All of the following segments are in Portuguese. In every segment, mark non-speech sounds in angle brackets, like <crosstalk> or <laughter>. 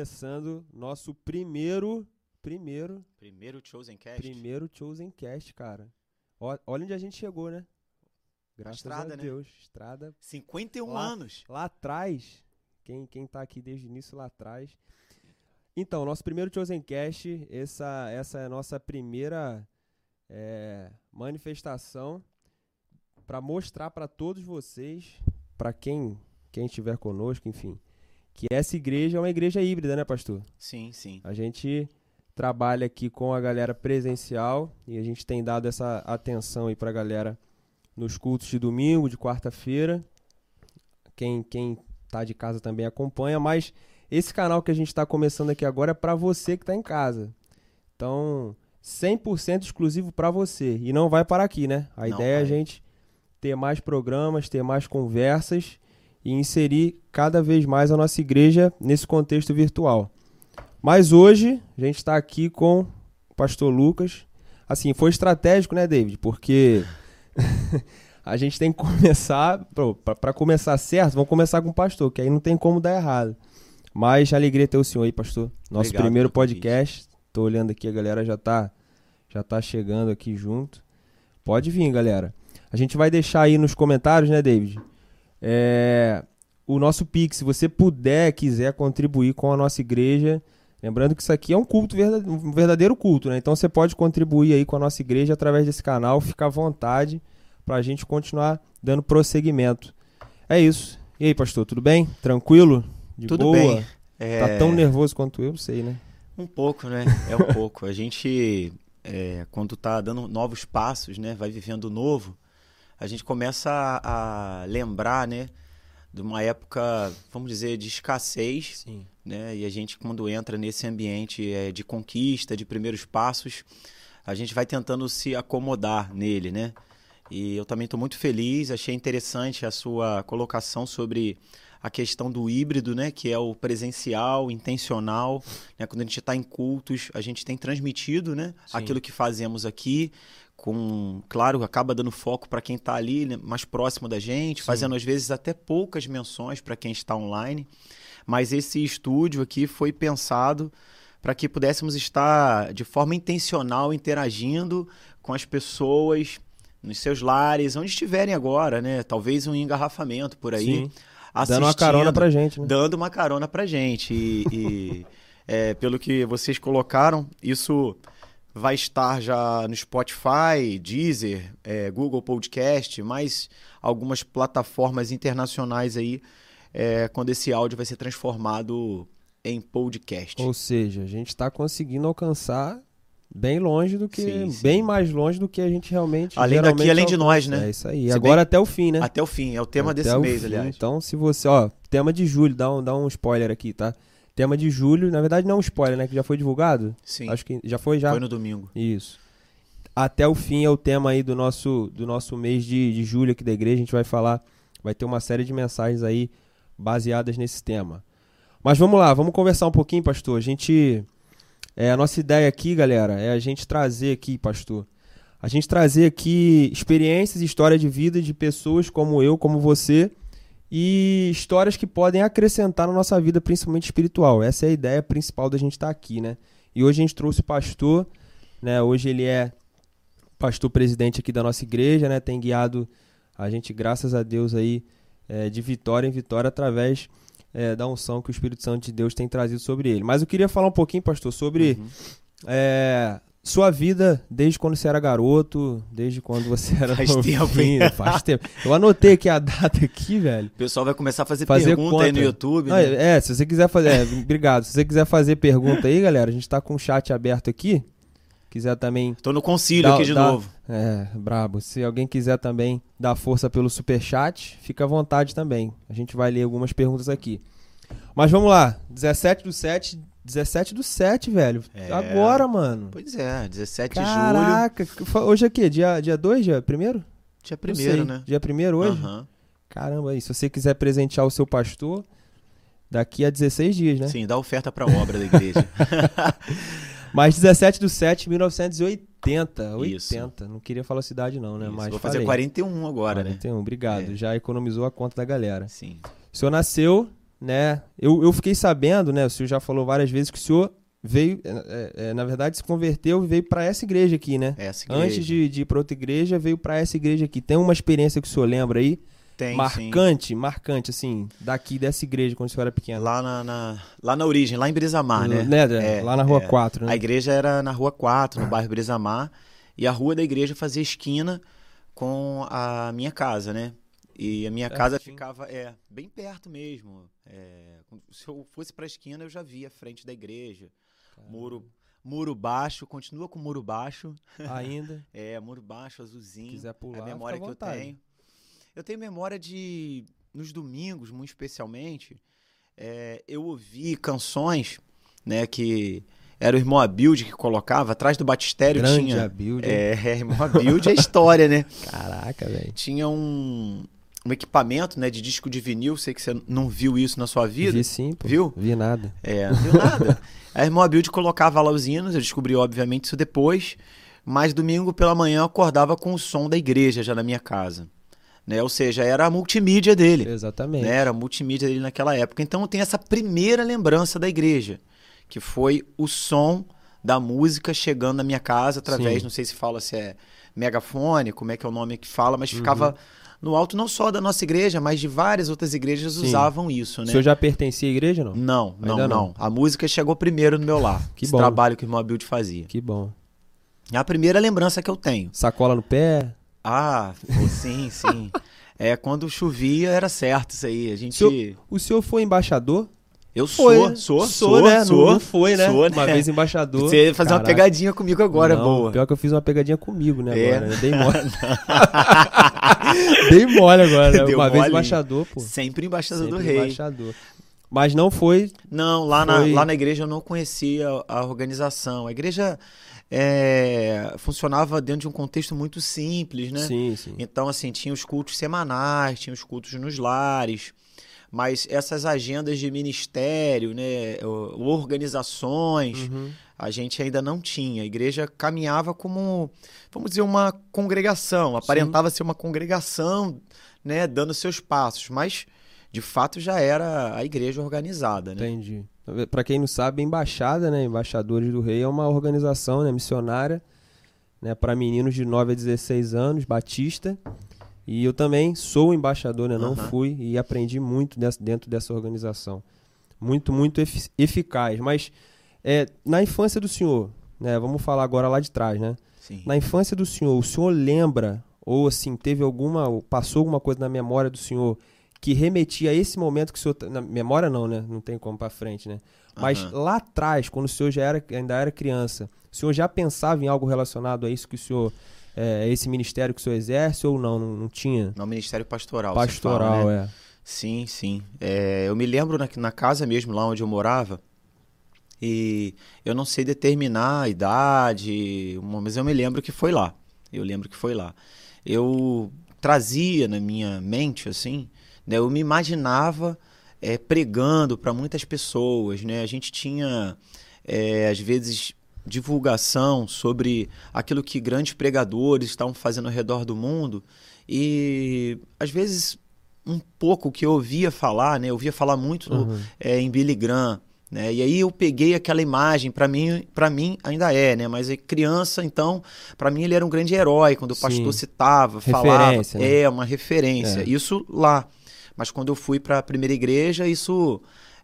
Começando nosso primeiro, primeiro, Primeiro Chosen Cast. primeiro Chosen Cast, cara. Ó- Olha onde a gente chegou, né? Graças estrada, a né? Deus. Estrada 51 Lá- anos. lá atrás. Quem, quem tá aqui desde o início lá atrás. Então, nosso primeiro Chosen Cast, essa, essa é a nossa primeira é, manifestação para mostrar para todos vocês, para quem quem estiver conosco, enfim, que essa igreja é uma igreja híbrida, né, pastor? Sim, sim. A gente trabalha aqui com a galera presencial e a gente tem dado essa atenção aí pra galera nos cultos de domingo, de quarta-feira. Quem, quem tá de casa também acompanha, mas esse canal que a gente tá começando aqui agora é pra você que tá em casa. Então, 100% exclusivo pra você. E não vai parar aqui, né? A Não ideia é a gente ter mais programas, ter mais conversas e inserir cada vez mais a nossa igreja nesse contexto virtual. Mas hoje a gente está aqui com o pastor Lucas. Assim, foi estratégico, né, David? Porque <laughs> a gente tem que começar, para começar certo, vamos começar com o pastor, que aí não tem como dar errado. Mas alegria ter o senhor aí, pastor. Nosso Obrigado primeiro podcast. Tô olhando aqui, a galera já tá já tá chegando aqui junto. Pode vir, galera. A gente vai deixar aí nos comentários, né, David? É, o nosso Pix, se você puder, quiser contribuir com a nossa igreja, lembrando que isso aqui é um culto, um verdadeiro culto, né? Então você pode contribuir aí com a nossa igreja através desse canal, fica à vontade pra gente continuar dando prosseguimento. É isso. E aí, pastor, tudo bem? Tranquilo? De Tudo boa? bem. É, Tá tão nervoso quanto eu, sei, né? Um pouco, né? É um pouco. A gente, é, quando tá dando novos passos, né? Vai vivendo novo, a gente começa a, a lembrar, né? De uma época, vamos dizer, de escassez, Sim. né? E a gente, quando entra nesse ambiente é, de conquista, de primeiros passos, a gente vai tentando se acomodar nele, né? E eu também estou muito feliz, achei interessante a sua colocação sobre a questão do híbrido, né? Que é o presencial, intencional, né? Quando a gente está em cultos, a gente tem transmitido, né? Sim. Aquilo que fazemos aqui, com, claro, acaba dando foco para quem está ali, né, mais próximo da gente, Sim. fazendo às vezes até poucas menções para quem está online. Mas esse estúdio aqui foi pensado para que pudéssemos estar de forma intencional interagindo com as pessoas nos seus lares, onde estiverem agora, né? Talvez um engarrafamento por aí. Sim. Dando uma carona pra gente, né? dando uma carona pra gente. E, e, <laughs> é, pelo que vocês colocaram, isso vai estar já no Spotify, Deezer, é, Google Podcast, mais algumas plataformas internacionais aí, é, quando esse áudio vai ser transformado em podcast. Ou seja, a gente tá conseguindo alcançar bem longe do que. Sim, sim. Bem mais longe do que a gente realmente. Além daqui, além de nós, né? É isso aí. Se Agora bem- até o fim, né? Até o fim, é o tema Até desse mês, fim. aliás. Então, se você, ó, tema de julho, dá um, dá um spoiler aqui, tá? Tema de julho, na verdade não é um spoiler, né? Que já foi divulgado? Sim, Acho que já foi já. foi no domingo. Isso. Até o fim é o tema aí do nosso, do nosso mês de, de julho aqui da igreja. A gente vai falar, vai ter uma série de mensagens aí baseadas nesse tema. Mas vamos lá, vamos conversar um pouquinho, pastor. A gente. É, a nossa ideia aqui, galera, é a gente trazer aqui, pastor. A gente trazer aqui experiências e história de vida de pessoas como eu, como você, e histórias que podem acrescentar na nossa vida, principalmente espiritual. Essa é a ideia principal da gente estar aqui, né? E hoje a gente trouxe o pastor, né? Hoje ele é pastor presidente aqui da nossa igreja, né? Tem guiado a gente, graças a Deus, aí é, de vitória em vitória através é, da unção que o Espírito Santo de Deus tem trazido sobre ele. Mas eu queria falar um pouquinho, pastor, sobre Uhum. é, sua vida desde quando você era garoto, desde quando você era Faz tempo, novinho, hein? faz tempo. Eu anotei aqui a data aqui, velho. O pessoal vai começar a fazer, Fazer pergunta aí no conta. YouTube. Não, né? é, se você quiser fazer, é, obrigado. Se você quiser fazer pergunta aí, galera, a gente tá com o chat aberto aqui. Quiser também Tô no concílio Dá- aqui de dá- novo. É, brabo. Se alguém quiser também dar força pelo superchat, fica à vontade também. A gente vai ler algumas perguntas aqui. Mas vamos lá. 17 do 7. 17 do 7, velho. É. Agora, mano. Pois é, 17 de julho, Caraca. Hoje é o quê? Dia 2? Dia 2? Dia 1? dia primeiro, né? Dia 1 hoje? Aham. Caramba, aí. Se você quiser presentear o seu pastor, daqui a 16 dias, né? Sim, dá oferta pra obra da igreja. <laughs> Mas 17 do 7 de 1980. Isso. 80. Não queria falar cidade, não, né? Isso, Mas Vou fazer falei. 41 agora, né? 41, obrigado. É. Já economizou a conta da galera. Sim. O senhor nasceu né? Eu, eu fiquei sabendo, né? O senhor já falou várias vezes que o senhor veio, é, é, na verdade, se converteu e veio para essa igreja aqui, né? Essa igreja. Antes de, de ir para outra igreja, veio para essa igreja aqui. Tem uma experiência que o senhor lembra aí? Tem, sim. marcante, marcante, assim, daqui dessa igreja quando o senhor era pequeno. Lá na, na- lá na origem, lá em Brisamar, né? Né, É, lá na Rua é. 4, né? A igreja era na Rua 4, no bairro Brisamar, e a rua da igreja fazia esquina com a minha casa, né? E a minha casa Pertinho. ficava é, bem perto mesmo. É, se eu fosse para a esquina, eu já via a frente da igreja. Muro, muro baixo, continua com muro baixo. Ainda, <laughs> É, muro baixo, azulzinho. quiser pular, é a memória que eu tenho. Eu tenho memória de, nos domingos, muito especialmente, é, eu ouvi canções, né, que era o irmão Abilde que colocava, atrás do batistério Grande tinha... Abilde. É, é, irmão Abilde é história, né? <laughs> Caraca, velho. Tinha um, um equipamento, né, de disco de vinil, sei que você não viu isso na sua vida. Vi sim, pô. Viu? Vi nada. É, não viu nada. <laughs> a irmã Abilde colocava lá os hinos, eu descobri, obviamente, isso depois. Mas domingo pela manhã eu acordava com o som da igreja já na minha casa. Né? Ou seja, era a multimídia dele. Exatamente. Né? Era a multimídia dele naquela época. Então eu tenho essa primeira lembrança da igreja, que foi o som da música chegando na minha casa através, Sim. não sei se fala se é megafone, como é que é o nome que fala, mas ficava no alto não só da nossa igreja, mas de várias outras igrejas Sim. usavam isso, O né? senhor já pertencia à igreja, não? Não, não, não, não. A música chegou primeiro no meu lar. Que esse bom. trabalho que o irmão Abilde fazia. Que bom. É a primeira lembrança que eu tenho. Sacola no pé. Ah, sim, sim. <laughs> É, quando chovia era certo isso aí. A gente. Senhor- O senhor foi embaixador? Eu Foi, sou, sou, Sou, sou, né? sou. não, não foi, né? sou, Uma né? vez embaixador. Você ia fazer uma pegadinha comigo agora, Não, boa. Pior que eu fiz uma pegadinha comigo, né? É. Agora, né? Dei mole. <laughs> Dei mole agora. né? Deu uma vez mole. embaixador, pô. Sempre embaixador Sempre do rei. embaixador. Mas não foi. Não, lá na, Foi- lá na igreja eu não conhecia a organização. A igreja é, funcionava dentro de um contexto muito simples, né? Sim, sim. Então, assim, tinha os cultos semanais, tinha os cultos nos lares, mas essas agendas de ministério, né, organizações, Uhum. a gente ainda não tinha. A igreja caminhava como, vamos dizer, uma congregação, aparentava ser uma congregação, né, dando seus passos, mas de fato já era a igreja organizada, né? Entendi. Pra quem não sabe, a embaixada, né? Embaixadores do Rei é uma organização né, missionária né, para meninos de 9 a 16 anos, batista. E eu também sou embaixador, né? Não Aham. fui e aprendi muito dentro dessa organização. Muito, muito efi- eficaz. Mas é, na infância do senhor, né? Vamos falar agora lá de trás, né? Sim. Na infância do senhor, o senhor lembra ou assim teve alguma, ou passou alguma coisa na memória do senhor que remetia a esse momento que o senhor na memória não, né? Não tem como para frente, né? Mas Aham. lá atrás, quando o senhor já era ainda era criança, o senhor já pensava em algo relacionado a isso que o senhor é, esse ministério que o senhor exerce ou não? Não, não tinha? No Ministério Pastoral. Pastoral, fala, né? é. Sim, sim. É, eu me lembro na, na casa mesmo, lá onde eu morava, e eu não sei determinar a idade, mas eu me lembro que foi lá. Eu lembro que foi lá. Eu trazia na minha mente, assim, né, eu me imaginava é, pregando para muitas pessoas, né? A gente tinha, é, às vezes, divulgação sobre aquilo que grandes pregadores estavam fazendo ao redor do mundo e, às vezes, um pouco que eu ouvia falar, né? Eu ouvia falar muito no- Uhum. é, em Billy Graham, né? E aí eu peguei aquela imagem, para mim, para mim ainda é, né? Mas é criança, então, para mim ele era um grande herói quando o Sim. pastor citava, falava, Referência, né? é uma referência. É. Isso lá. Mas quando eu fui para a primeira igreja, isso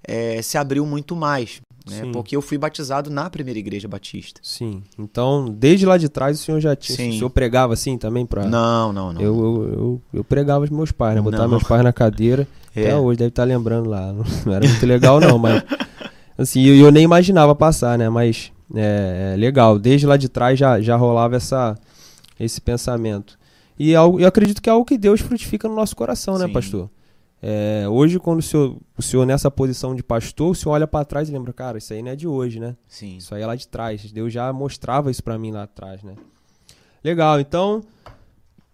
é, se abriu muito mais, né? Sim. Porque eu fui batizado na primeira igreja batista. Sim. Então, desde lá de trás o senhor já tinha. Sim. O senhor pregava assim também para Não, não, não. Eu, eu, eu, eu pregava os meus pais, né? Botava Não. meus pais na cadeira. É. Até hoje deve estar lembrando lá. <laughs> Não era muito legal, não, mas. Assim, eu, eu nem imaginava passar, né? Mas é, é legal. Desde lá de trás já, já rolava essa, esse pensamento. E é algo- eu acredito que é algo que Deus frutifica no nosso coração, né, Sim. pastor? É, hoje, quando o senhor, o senhor nessa posição de pastor, o senhor olha para trás e lembra, cara, isso aí não é de hoje, né? Sim. Isso aí é lá de trás. Deus já mostrava isso pra mim lá atrás, né? Legal, então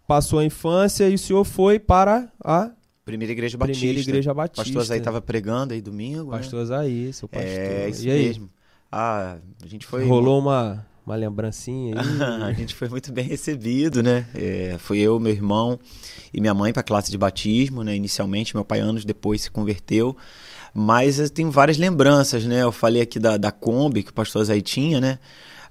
passou a infância e o senhor foi para a Primeira igreja batista. primeira igreja batista. Pastor Zé estava pregando aí domingo, né? Pastor Zaí, seu pastor. É, isso e aí? mesmo. Ah, a gente foi. Rolou uma, uma lembrancinha aí? <laughs> a gente foi muito bem recebido, né? É, fui eu, meu irmão e minha mãe para a classe de batismo, né? Inicialmente, meu pai anos depois se converteu. Mas eu tenho várias lembranças, né? Eu falei aqui da, da Kombi que o pastor Zay tinha, né?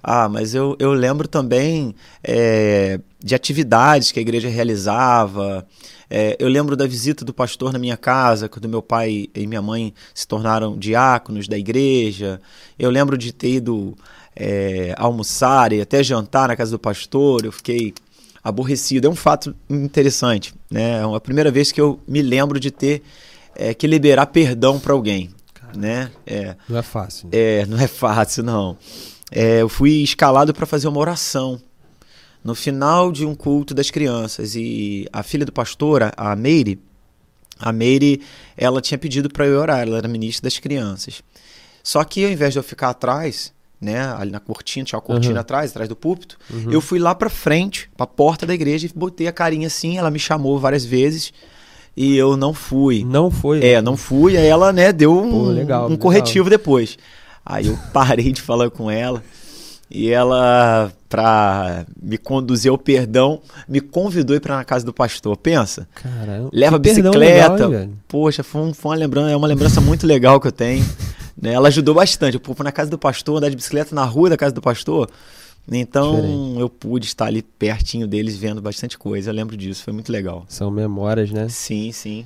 Ah, mas eu, eu lembro também é, de atividades que a igreja realizava. É, eu lembro da visita do pastor na minha casa, quando meu pai e minha mãe se tornaram diáconos da igreja. Eu lembro de ter ido é, almoçar e até jantar na casa do pastor. Eu fiquei aborrecido. É um fato interessante. Né? É a primeira vez que eu me lembro de ter é, que liberar perdão para alguém. Né? É, não é fácil. É, não é fácil, não é, eu fui escalado para fazer uma oração no final de um culto das crianças. E a filha do pastor, a Meire, a Meire, ela tinha pedido para eu orar, ela era ministra das crianças. Só que ao invés de eu ficar atrás, né, ali na cortina, tinha uma cortina uhum. atrás, atrás do púlpito, uhum. eu fui lá para frente, para a porta da igreja e botei a carinha assim, ela me chamou várias vezes e eu não fui. Não foi? É, não fui, aí ela, né, deu um, Pô, legal, um legal. corretivo depois. Aí eu <laughs> parei de falar com ela e ela, pra me conduzir ao perdão, me convidou para ir na casa do pastor. Pensa. Caramba. Leva bicicleta. Legal, Poxa, foi, um, foi, uma lembrança, é uma lembrança muito legal que eu tenho. Né? Ela ajudou bastante. Eu fui na casa do pastor, andar de bicicleta na rua da casa do pastor. Então Diferente. eu pude estar ali pertinho deles vendo bastante coisa. Eu lembro disso, foi muito legal. São memórias, né? Sim, sim.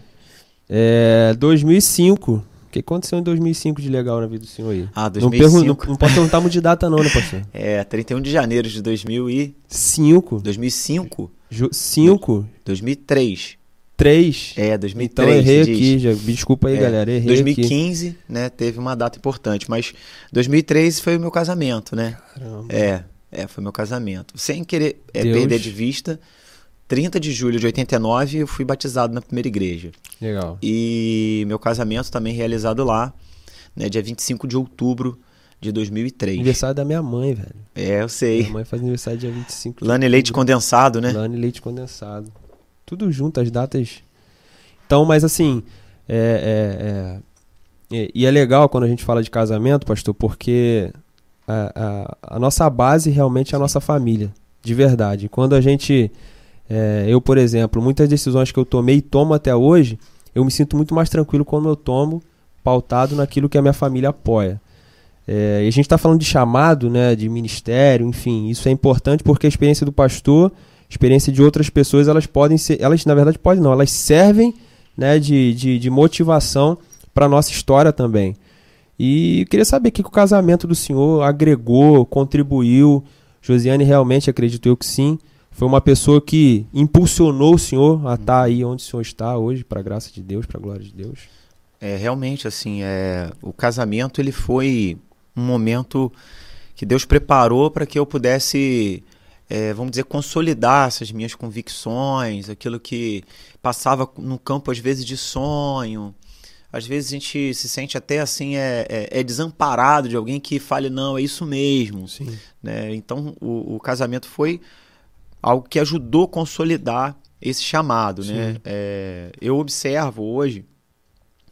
É, 2005 que aconteceu em 2005 de legal na vida do senhor aí? Ah, 2005. Não, não, não pode perguntar muito de data não, né, pastor? <laughs> É, 31 de janeiro de 2005. 2005? 5? 2003. 3? É, 2003. Então errei aqui, já. desculpa aí, é, galera, errei 2015, aqui. né, teve uma data importante, mas 2003 foi o meu casamento, né? Caramba. É, é, foi meu casamento. Sem querer é, perder de vista 30 de julho de 89 eu fui batizado na primeira igreja. Legal. E meu casamento também realizado lá, né, dia 25 de outubro de 2003. Aniversário da minha mãe, velho. É, eu sei. Minha mãe faz aniversário dia 25 de Lane leite condensado, né? Lane leite condensado. Tudo junto, as datas. Então, mas assim, é, é, é, e é legal quando a gente fala de casamento, pastor, porque a, a, a nossa base realmente é a nossa família, de verdade. Quando a gente é, eu, por exemplo, muitas decisões que eu tomei e tomo até hoje, eu me sinto muito mais tranquilo quando eu tomo pautado naquilo que a minha família apoia. É, e a gente está falando de chamado, né, de ministério, enfim, isso é importante porque a experiência do pastor, experiência de outras pessoas, elas podem ser, elas na verdade podem não, elas servem né, de, de, de motivação para a nossa história também. E eu queria saber o que, que o casamento do senhor agregou, contribuiu. Josiane realmente acredito eu que sim foi uma pessoa que impulsionou o senhor a estar tá aí onde o senhor está hoje, para a graça de Deus, para a glória de Deus? É, realmente, assim, é, o casamento ele foi um momento que Deus preparou para que eu pudesse, é, vamos dizer, consolidar essas minhas convicções, aquilo que passava no campo, às vezes, de sonho. Às vezes a gente se sente até assim, é, é, é desamparado de alguém que fale, não, é isso mesmo. Sim. Né? Então, o, o casamento foi algo que ajudou a consolidar esse chamado, né? É, eu observo hoje,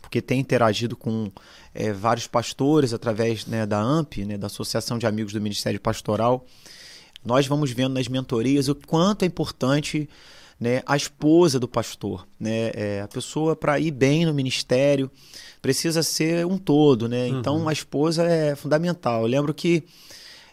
porque tenho interagido com é, vários pastores através né, da AMP, né, da Associação de Amigos do Ministério Pastoral, nós vamos vendo nas mentorias o quanto é importante né, a esposa do pastor, né? É, a pessoa para ir bem no ministério precisa ser um todo, né? Então, uhum. Então a esposa é fundamental. Eu lembro que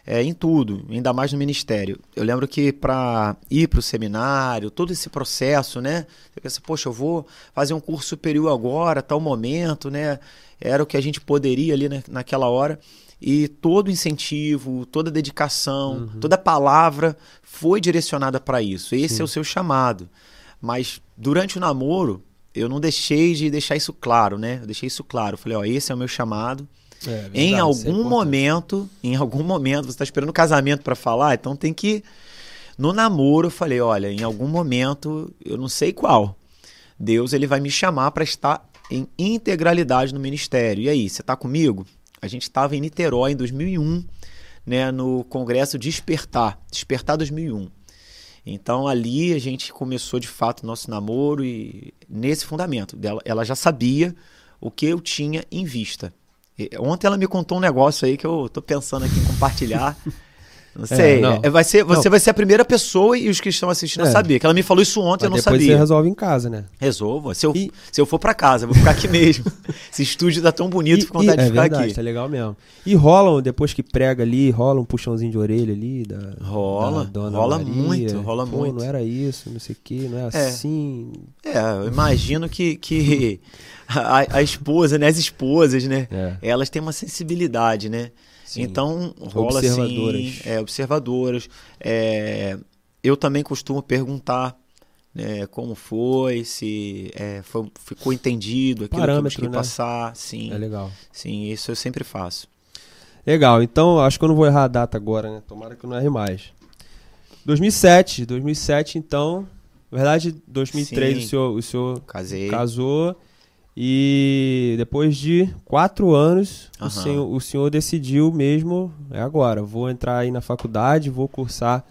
é, em tudo, ainda mais no ministério. Eu lembro que para ir para o seminário, todo esse processo, né? Você pensa, poxa, eu vou fazer um curso superior agora, tal momento, né? Era o que a gente poderia ali naquela hora. E todo incentivo, toda dedicação, uhum. toda palavra foi direcionada para isso. Esse Sim. é o seu chamado. Mas durante o namoro, eu não deixei de deixar isso claro, né? Eu deixei isso claro. Eu falei, ó, esse é o meu chamado é, verdade, em é algum é momento, em algum momento, você está esperando o casamento para falar, então tem que. No namoro, eu falei: olha, em algum momento, eu não sei qual, Deus ele vai me chamar para estar em integralidade no ministério. E aí, você está comigo? A gente estava em Niterói em 2001, né, no Congresso Despertar, Despertar 2001. Então ali a gente começou de fato nosso namoro e nesse fundamento dela, ela já sabia o que eu tinha em vista. Ontem ela me contou um negócio aí que eu tô pensando aqui em compartilhar. <laughs> Não sei. não. É, vai ser, você Não. vai ser a primeira pessoa e os que estão assistindo a É. saber. Que ela me falou isso ontem, Mas eu não depois sabia. você resolve em casa, né? Resolvo. Se eu, E- se eu for pra casa, eu vou ficar aqui mesmo. <laughs> Esse estúdio tá tão bonito, E- fico com vontade e- de é ficar verdade, aqui. tá legal mesmo. E rola, depois que prega ali, rola um puxãozinho de orelha ali da. Rola, da dona rola Maria. muito, rola Pô, muito. Não era isso, não sei o que, não é É. assim. É, eu imagino que, que <laughs> a, a esposa, né, as esposas, né, É. elas têm uma sensibilidade, né? Sim. Então rola assim, Observadoras. é, observadoras. É, eu também costumo perguntar né, como foi, se é, foi- ficou entendido aquilo Parâmetro, que eu né? passar. Sim, É legal. sim, isso eu sempre faço. Legal, então acho que eu não vou errar a data agora, né? Tomara que eu não erre mais. 2007, 2007 então, na verdade 2003 Sim. o senhor, o senhor Casei. casou e depois de quatro anos o, Aham. senhor, o senhor decidiu mesmo, é agora, vou entrar aí na faculdade, vou cursar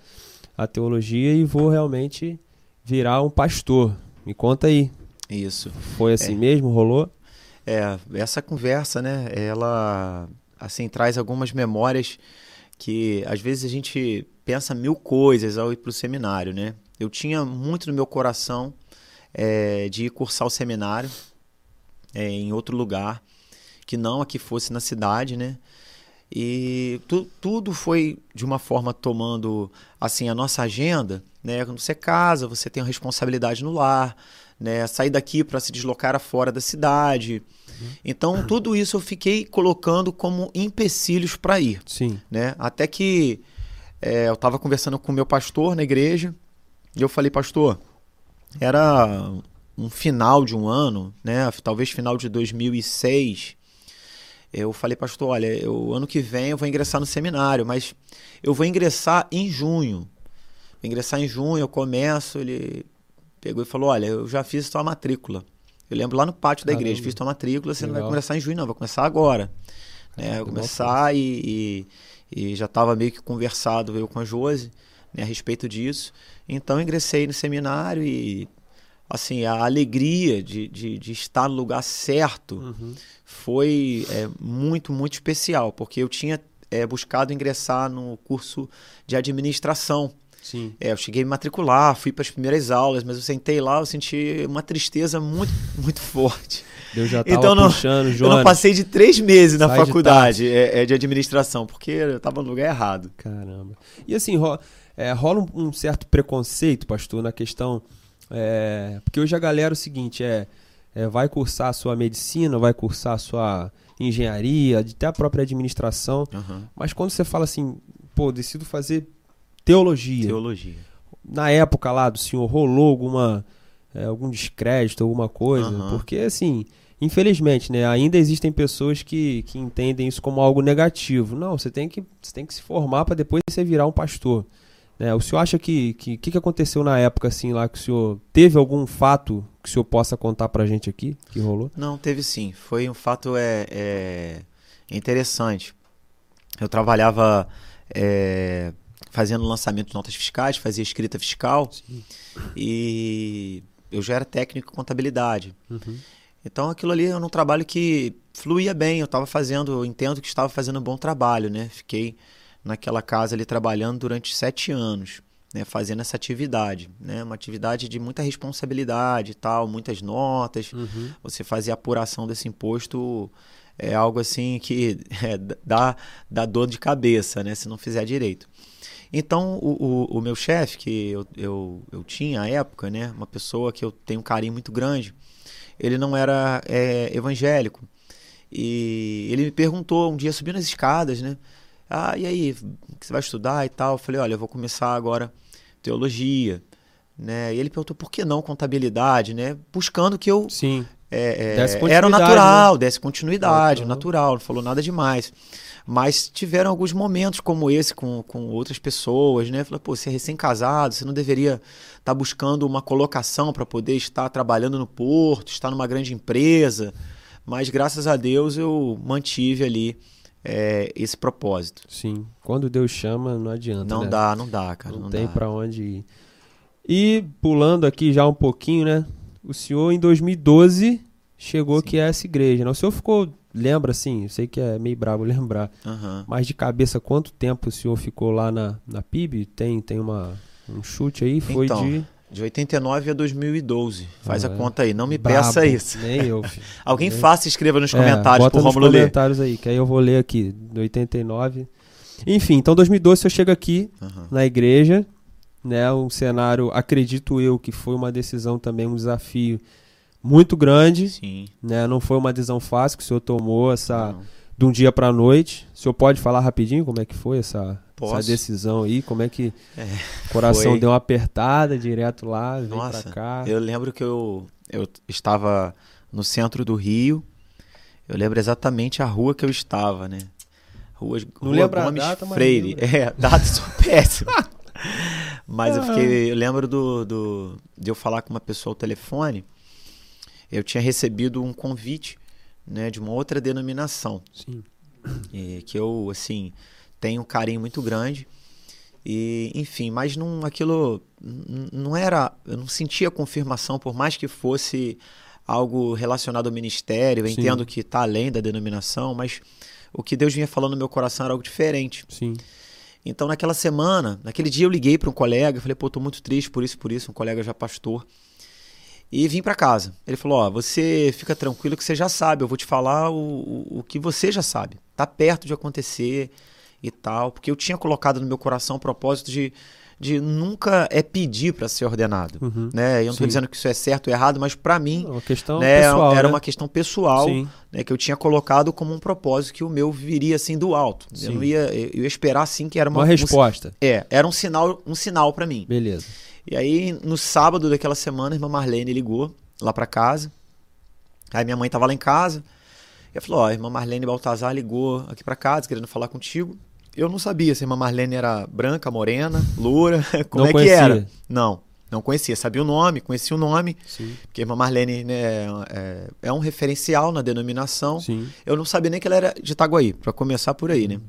a teologia e vou realmente virar um pastor. Me conta aí, Isso. foi assim mesmo, rolou? É, essa conversa, né, ela assim traz algumas memórias que às vezes a gente pensa mil coisas ao ir para o seminário, né? Eu tinha muito no meu coração é, de ir cursar o seminário é, em outro lugar, que não aqui fosse na cidade, né? E tu- tudo foi de uma forma tomando assim a nossa agenda, né? Quando você casa, você tem uma responsabilidade no lar, né? Sair daqui para se deslocar a fora da cidade. Então tudo isso eu fiquei colocando como empecilhos para ir, Sim. né? Até que é, eu estava conversando com o meu pastor na igreja e eu falei, pastor, era um final de um ano, né? Talvez final de 2006. Eu falei, pastor, olha, eu, ano que vem eu vou ingressar no seminário, mas eu vou ingressar em junho. Vou ingressar em junho, eu começo. Ele pegou e falou: Olha, eu já fiz tua matrícula. Eu lembro lá no pátio da Caramba. igreja, fiz tua matrícula, você não vai Legal. começar em junho, não, vai começar agora. Né? Eu que começar e, e, e já estava meio que conversado eu com a Josi né, a respeito disso. Então ingressei no seminário e assim, a alegria de, de, de estar no lugar certo Uhum. foi é, muito, muito especial, porque eu tinha é, buscado ingressar no curso de administração. Sim. É, eu cheguei a me matricular, fui para as primeiras aulas, mas eu sentei lá, eu senti uma tristeza muito, muito forte. Deus já tava Então, não- puxando, Eu Jonas. não passei de três meses na Sai de faculdade é, é, de administração, porque eu estava no lugar errado. Caramba. E assim, ro- é, rola um, um certo preconceito, pastor, na questão. É, porque hoje a galera é o seguinte: é, é, vai cursar a sua medicina, vai cursar a sua engenharia, até a própria administração. Mas quando você fala assim, pô, decido fazer teologia. Teologia. Na época lá do senhor, rolou alguma. é, algum descrédito, alguma coisa? Aham. Porque assim. Infelizmente, né? Ainda existem pessoas que, que entendem isso como algo negativo. Não, você tem que, você tem que se formar para depois você virar um pastor. Né? O senhor acha que que, que que aconteceu na época assim lá que o senhor teve algum fato que o senhor possa contar pra gente aqui que rolou? Não, teve sim. Foi um fato é, é, interessante. Eu trabalhava é, fazendo lançamento de notas fiscais, fazia escrita fiscal e eu já era técnico em contabilidade. Uhum. Então aquilo ali era um trabalho que fluía bem, eu estava fazendo, eu entendo que estava fazendo um bom trabalho, né? Fiquei naquela casa ali trabalhando durante sete anos, né? Fazendo essa atividade, né? Uma atividade de muita responsabilidade e tal, muitas notas, Uhum. você fazer a apuração desse imposto é algo assim que <laughs> é, dá, dá dor de cabeça, né? Se não fizer direito. Então, o, o, o meu chefe, que eu, eu, eu tinha à época, né? Uma pessoa que eu tenho um carinho muito grande, ele não era é, evangélico. E ele me perguntou um dia, subindo as escadas, né? Ah, e aí, o que você vai estudar e tal? Eu falei, olha, eu vou começar agora teologia, né? E ele perguntou, por que não contabilidade, né? Buscando que eu Sim. é, é, era o continuidade, natural, desse continuidade, o natural, não falou nada demais. Mas tiveram alguns momentos como esse com, com outras pessoas, né? Falou, pô, você é recém-casado, você não deveria estar buscando uma colocação para poder estar trabalhando no porto, estar numa grande empresa. Mas graças a Deus eu mantive ali é, esse propósito. Sim. Quando Deus chama, não adianta. Não né? dá, não dá, cara. Não, Não, tem pra onde ir. E pulando aqui já um pouquinho, né? O senhor em 2012 chegou Sim. que é essa igreja. Né? O senhor ficou, lembra assim, eu sei que é meio brabo lembrar, Aham. mas de cabeça quanto tempo o senhor ficou lá na, na PIB? Tem, tem uma, um chute aí? Foi Então, de... De 89 a 2012. Faz Ah, a é. conta aí. Não me Brabo. peça isso. Nem eu. <laughs> Alguém Nem- faça e escreva nos É, comentários bota pro nos Romulo ler. comentários aí, que aí eu vou ler aqui, do 89. Enfim, então 2012 eu chego aqui Aham. na igreja, né, um cenário, acredito eu, que foi uma decisão também, um desafio muito grande, Sim. né, não foi uma decisão fácil que o senhor tomou essa, Não. de um dia pra noite. O senhor pode falar rapidinho como é que foi essa, Posso. essa decisão aí, como é que É, o coração foi. deu uma apertada direto lá, veio Nossa, pra cá. eu lembro que eu, eu estava no centro do Rio. Eu lembro exatamente a rua que eu estava, né? Rua, rua lembra a Gomes data, Freire. É, data sou <laughs> péssimo. Mas eu Ah. fiquei. Eu lembro do, do, de eu falar com uma pessoa ao telefone. Eu tinha recebido um convite né, de uma outra denominação. Sim. e que eu assim tenho um carinho muito grande e enfim mas não aquilo não era eu não sentia confirmação por mais que fosse algo relacionado ao ministério eu Sim. entendo que está além da denominação mas o que Deus vinha falando no meu coração era algo diferente Sim. então naquela semana naquele dia eu liguei para um colega falei pô tô muito triste por isso por isso um colega já pastor e vim para casa. Ele falou: Ó, você fica tranquilo que você já sabe, eu vou te falar o, o, o que você já sabe. Tá perto de acontecer e tal. Porque eu tinha colocado no meu coração o propósito de, de nunca é pedir para ser ordenado. Uhum. Né? Eu não Sim. dizendo que isso é certo ou errado, mas para mim. É uma questão né, pessoal, era né? uma questão pessoal né, que eu tinha colocado como um propósito que o meu viria assim do alto. Sim. Eu não ia, eu ia esperar assim que era uma, Uma um- resposta. é, era um sinal, um sinal para mim. Beleza. E aí, no sábado daquela semana, a irmã Marlene ligou lá pra casa. Aí minha mãe tava lá em casa. E ela falou: Ó, a irmã Marlene Baltazar ligou aqui pra casa, querendo falar contigo. Eu não sabia se a irmã Marlene era branca, morena, loura, <laughs> como Não é conhecia. que era. Não, não conhecia. Sabia o nome, conhecia o nome, Sim. porque a irmã Marlene né, é, é um referencial na denominação. Sim. Eu não sabia nem que ela era de Itaguaí, pra começar por aí, né?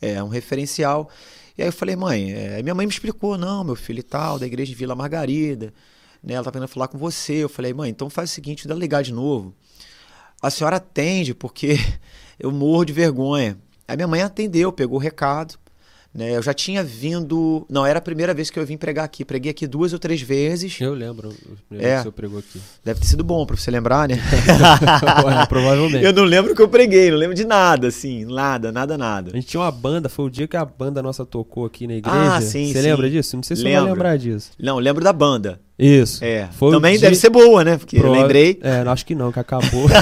É um referencial. E aí eu falei, mãe, é, minha mãe me explicou, não, meu filho e tal, da igreja de Vila Margarida, né? Ela tá querendo falar com você. Eu falei, mãe, então faz o seguinte, dá ligar de novo. A senhora atende, porque <laughs> eu morro de vergonha. Aí minha mãe atendeu, pegou o recado. Né? Eu já tinha vindo. Não, era a primeira vez que eu vim pregar aqui. Preguei aqui duas ou três vezes. Eu lembro É. que o senhor pregou aqui. Deve ter sido bom pra você lembrar, né? <laughs> Provavelmente. eu não lembro que eu preguei, não lembro de nada, assim. Nada, nada, nada. A gente tinha uma banda, foi o dia que a banda nossa tocou aqui na igreja. Ah, sim, Você sim. lembra disso? Não sei se você vai Lembro. lembrar disso. Não, lembro da banda. Isso. É. Também dia- deve ser boa, né? Porque eu Prova- lembrei. É, não, acho que não, que acabou. <laughs>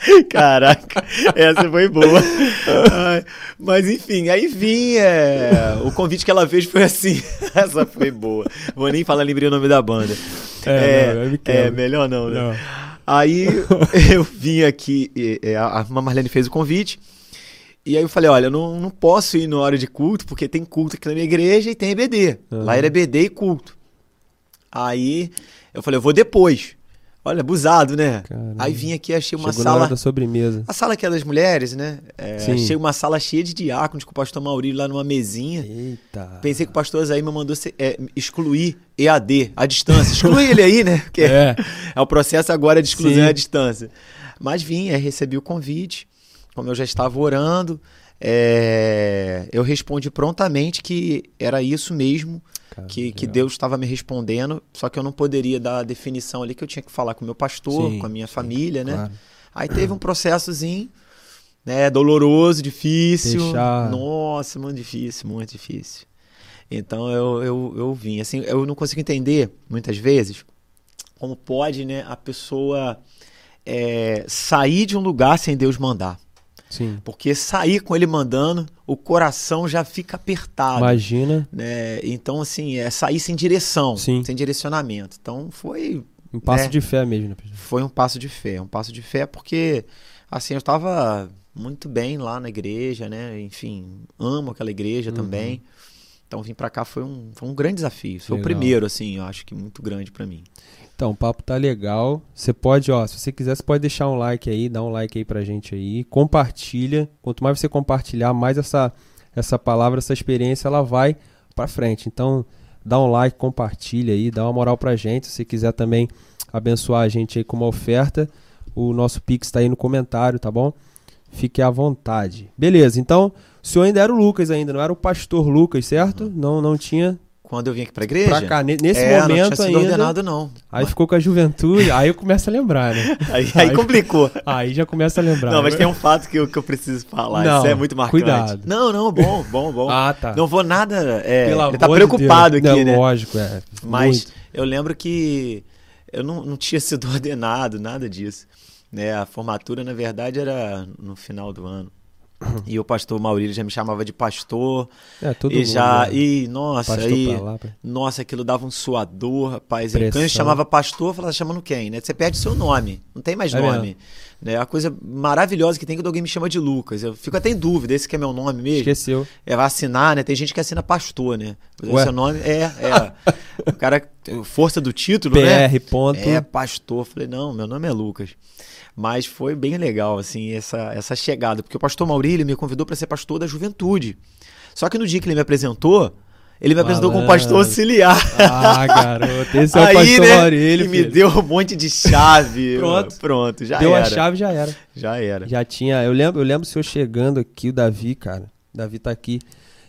<laughs> Caraca, essa foi boa. Ai, mas enfim, aí vim. é, o convite que ela fez foi assim. <laughs> essa foi boa. Vou nem falar, lembrei o nome da banda. É, não, eu me é, melhor não, né? Não. Aí <laughs> eu vim aqui, e, e, a Marlene fez o convite. E aí eu falei, olha, eu não, não posso ir na hora de culto, porque tem culto aqui na minha igreja e tem EBD. Aham. Lá era EBD e culto. Aí eu falei, eu vou depois. Olha, abusado, né? Caramba. Aí vim aqui, achei uma Chegou sala. da sobremesa. A sala que é das mulheres, né? É, achei uma sala cheia de diáconos com o pastor Maurílio lá numa mesinha. Eita. Pensei que o pastor me mandou se- é, excluir EAD, à distância. Exclui ele aí, né? Porque É. <laughs> é o processo agora de exclusão Sim. à distância. Mas vim, aí recebi o convite. Como eu já estava orando, é, eu respondi prontamente que era isso mesmo Cara, que, que. Deus estava me respondendo. Só que eu não poderia dar a definição ali que eu tinha que falar com o meu pastor, Sim, com a minha sim, família, né? Claro. Aí teve um processozinho, né? Doloroso, difícil. Deixar- Nossa, muito difícil, muito difícil. Então eu, eu, eu vim. Assim, eu não consigo entender, muitas vezes, como pode né, a pessoa é, sair de um lugar sem Deus mandar. Sim. Porque sair com ele mandando, o coração já fica apertado. Imagina né? Então, assim, é sair sem direção, Sim. sem direcionamento. Então foi um passo É. de fé mesmo. né? foi um passo de fé, um passo de fé porque assim eu estava muito bem lá na igreja, né? Enfim, amo aquela igreja Uhum. também. Então vir pra cá foi um, foi um grande desafio. Foi o Legal. primeiro, assim, eu acho que muito grande pra mim. Então, o papo tá legal. Você pode, ó, se você quiser, você pode deixar um like aí, dá um like aí pra gente aí, compartilha. Quanto mais você compartilhar, mais essa essa palavra, essa experiência, ela vai pra frente. Então, dá um like, compartilha aí, dá uma moral pra gente. Se você quiser também abençoar a gente aí com uma oferta, o nosso Pix está aí no comentário, tá bom? Fique à vontade. Beleza, então o senhor ainda era o Lucas ainda, não era o pastor Lucas, certo? Uhum. Não, não tinha Quando eu vim aqui pra igreja. pra cá, ne- nesse é, não tinha momento sido ainda. ordenado, não. Aí ficou com a juventude, aí eu começo a lembrar, né? <laughs> Aí, aí Aí- complicou. <laughs> Aí já começa a lembrar. Não, mas tem um fato que eu, que eu preciso falar. Não, Isso é muito marcante. cuidado. Não, não, bom, bom, bom. <laughs> Ah, tá. Não vou nada. É, Pelo ele tá de preocupado Deus. aqui, Não, né? Lógico, é. Mas Muito. eu lembro que eu não, não tinha sido ordenado, nada disso. Né? A formatura, na verdade, era no final do ano. <clears throat> E o pastor Maurílio já me chamava de pastor. É, todo e mundo. já. né? E, nossa, Pastor aí. lá, pra- Nossa, aquilo dava um suador, rapaz. E Pressão. Quando ele chamava pastor, eu falava, chamando quem, né? Você perde o seu nome. Não tem mais É nome. Né? A coisa maravilhosa que tem quando alguém me chama de Lucas. Eu fico até em dúvida, esse que é meu nome mesmo. Esqueceu. É, vai assinar, né? Tem gente que assina pastor, né? Ué? Seu nome é, é. o cara, força do título, né? <laughs> PR, ponto. É, pastor. Falei, não, meu nome é Lucas. Mas foi bem legal, assim, essa, essa chegada. Porque o pastor Maurílio me convidou para ser pastor da juventude. Só que no dia que ele me apresentou, ele me apresentou como pastor Malandro. auxiliar. Ah, garoto, esse é o <laughs> Aí, pastor né, Maurílio. e me deu um monte de chave. <laughs> Pronto. Pronto, já Deu era. a chave, já era. Já era. Já tinha. Eu lembro, eu lembro o senhor chegando aqui, o Davi, cara. Davi tá aqui.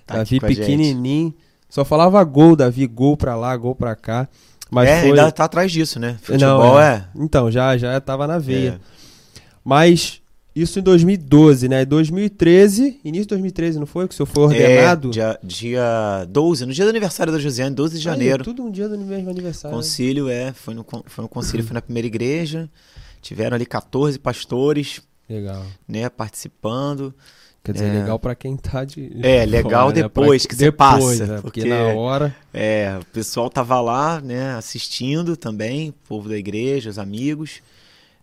Tá Davi aqui pequenininho. Só falava gol, Davi, gol pra lá, gol pra cá. Mas é, foi... ainda tá atrás disso, né? Não, Futebol é. Então, já, já tava na veia. é. Mas isso em 2012, né? 2013, início de 2013, não foi? Que o senhor foi ordenado? É, dia, dia 12, no dia do aniversário da Josiane, 12 de Aí, janeiro. tudo um dia do mesmo aniversário. Concílio, é. Foi no, foi no concílio, foi na primeira igreja. Tiveram ali 14 pastores, Legal. né, participando. Quer dizer, É. legal pra quem tá de. É, legal fora, né? depois Pra- que você passa, né? Porque, porque- na hora. É, o pessoal tava lá, né, assistindo também, o povo da igreja, os amigos.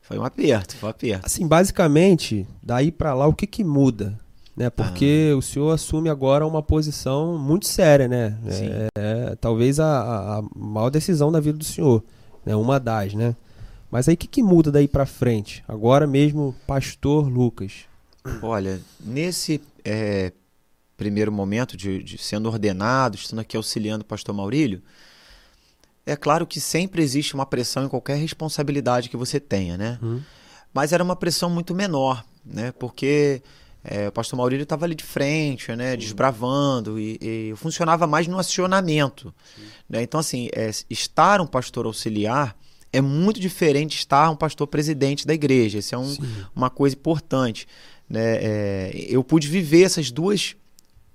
Foi um aperto, foi um aperto. Assim, basicamente, daí pra lá, o que que muda? Né? Porque o senhor assume agora uma posição muito séria, né? Sim. É, é talvez a, a- maior decisão da vida do senhor. Né? Uma das, né? Mas aí o que, que muda daí pra frente? Agora mesmo, pastor Lucas. Olha, nesse é, primeiro momento de, de sendo ordenado, estando aqui auxiliando o pastor Maurílio, é claro que sempre existe uma pressão em qualquer responsabilidade que você tenha, né? Hum. Mas era uma pressão muito menor, né? Porque é, o pastor Maurílio estava ali de frente, né? Desbravando e, e funcionava mais no acionamento, né? Então, assim, é, estar um pastor auxiliar é muito diferente de estar um pastor presidente da igreja. Isso é um, uma coisa importante. Né? É, eu pude viver essas duas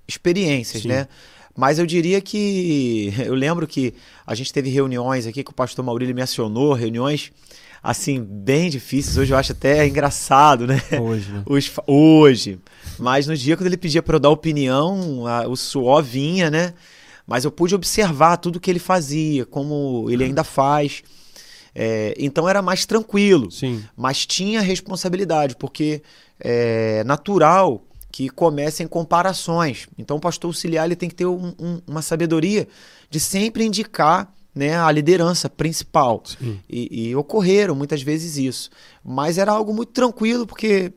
experiências, Sim. né? Mas eu diria que. <laughs> Eu lembro que a gente teve reuniões aqui que o pastor Maurílio me acionou, reuniões assim, bem difíceis. Hoje eu acho até engraçado, né? Hoje, né? <laughs> Os hoje. Mas no dia quando ele pedia para eu dar opinião, a- o suor vinha, né? Mas eu pude observar tudo que ele fazia, como ele ainda faz. É, então era mais tranquilo Sim. mas tinha responsabilidade, porque é natural que comecem comparações. Então, o pastor auxiliar ele tem que ter um- um- uma sabedoria de sempre indicar né, a liderança principal. E, e ocorreram muitas vezes isso. Mas era algo muito tranquilo, porque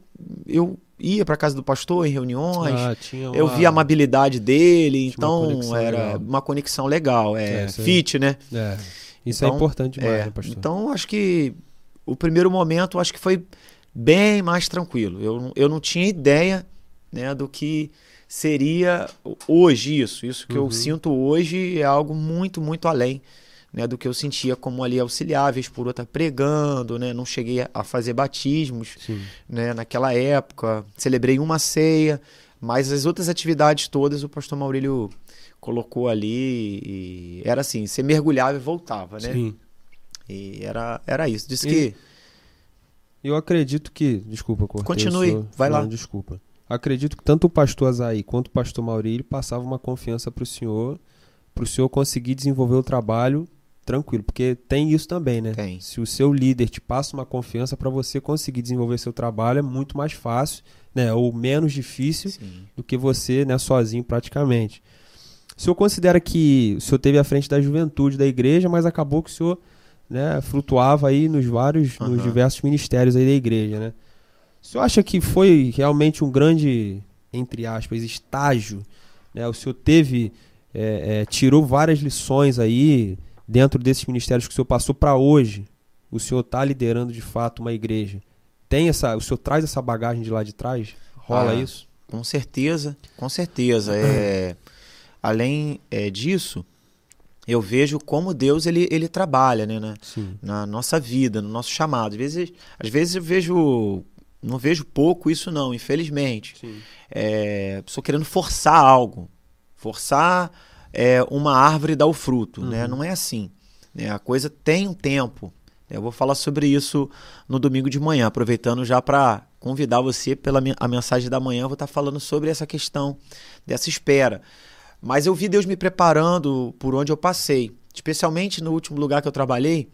eu ia para casa do pastor em reuniões. Ah, tinha Eu uma- vi a amabilidade dele, Tinha uma então conexão era legal. uma conexão legal, é, É, fit, né? É. Isso é Então, importante demais, É, né, pastor? Então, acho que o primeiro momento acho que foi bem mais tranquilo. Eu, eu não tinha ideia né, do que seria hoje isso. Isso que Uhum. eu sinto hoje é algo muito, muito além né, do que eu sentia como ali auxiliar, vez por outra pregando, né? Não cheguei a- fazer batismos Sim. né, naquela época. Celebrei uma ceia, mas as outras atividades todas o pastor Maurílio colocou ali e era assim, você mergulhava e voltava, né? Sim. E era, era isso. Diz E- que Eu acredito que. Desculpa, cortei. Continue, vai lá. falando, Desculpa. Acredito que tanto o pastor Azaí quanto o pastor Maurílio passavam uma confiança para o senhor, para o senhor conseguir desenvolver o trabalho tranquilo, porque tem isso também, né? Tem. Se o seu líder te passa uma confiança para você conseguir desenvolver seu trabalho é muito mais fácil, né? Ou menos difícil sim, do que você, né, sozinho praticamente. O senhor considera que o senhor teve à frente da juventude da igreja, mas acabou que o senhor, né, flutuava aí nos vários, nos Aham. diversos ministérios aí da igreja, né? O senhor acha que foi realmente um grande, entre aspas, estágio, né? O senhor teve, é, é, tirou várias lições aí dentro desses ministérios que o senhor passou para hoje, o senhor está liderando de fato uma igreja, tem essa, o senhor traz essa bagagem de lá de trás? Rola ah, isso? Com certeza, com certeza. É, <clears throat> além é, disso, eu vejo como Deus ele, ele trabalha né, na, na, nossa vida, no nosso chamado. Às vezes, às vezes eu vejo. Não vejo pouco isso, não, infelizmente. É, estou querendo forçar algo. Forçar é, uma árvore dar o fruto. Né? Uhum. Né? Não é assim. Né? A coisa tem um tempo. Eu vou falar sobre isso no domingo de manhã, aproveitando já para convidar você pela a mensagem da manhã. Eu vou estar falando sobre essa questão dessa espera. Mas eu vi Deus me preparando por onde eu passei, especialmente no último lugar que eu trabalhei,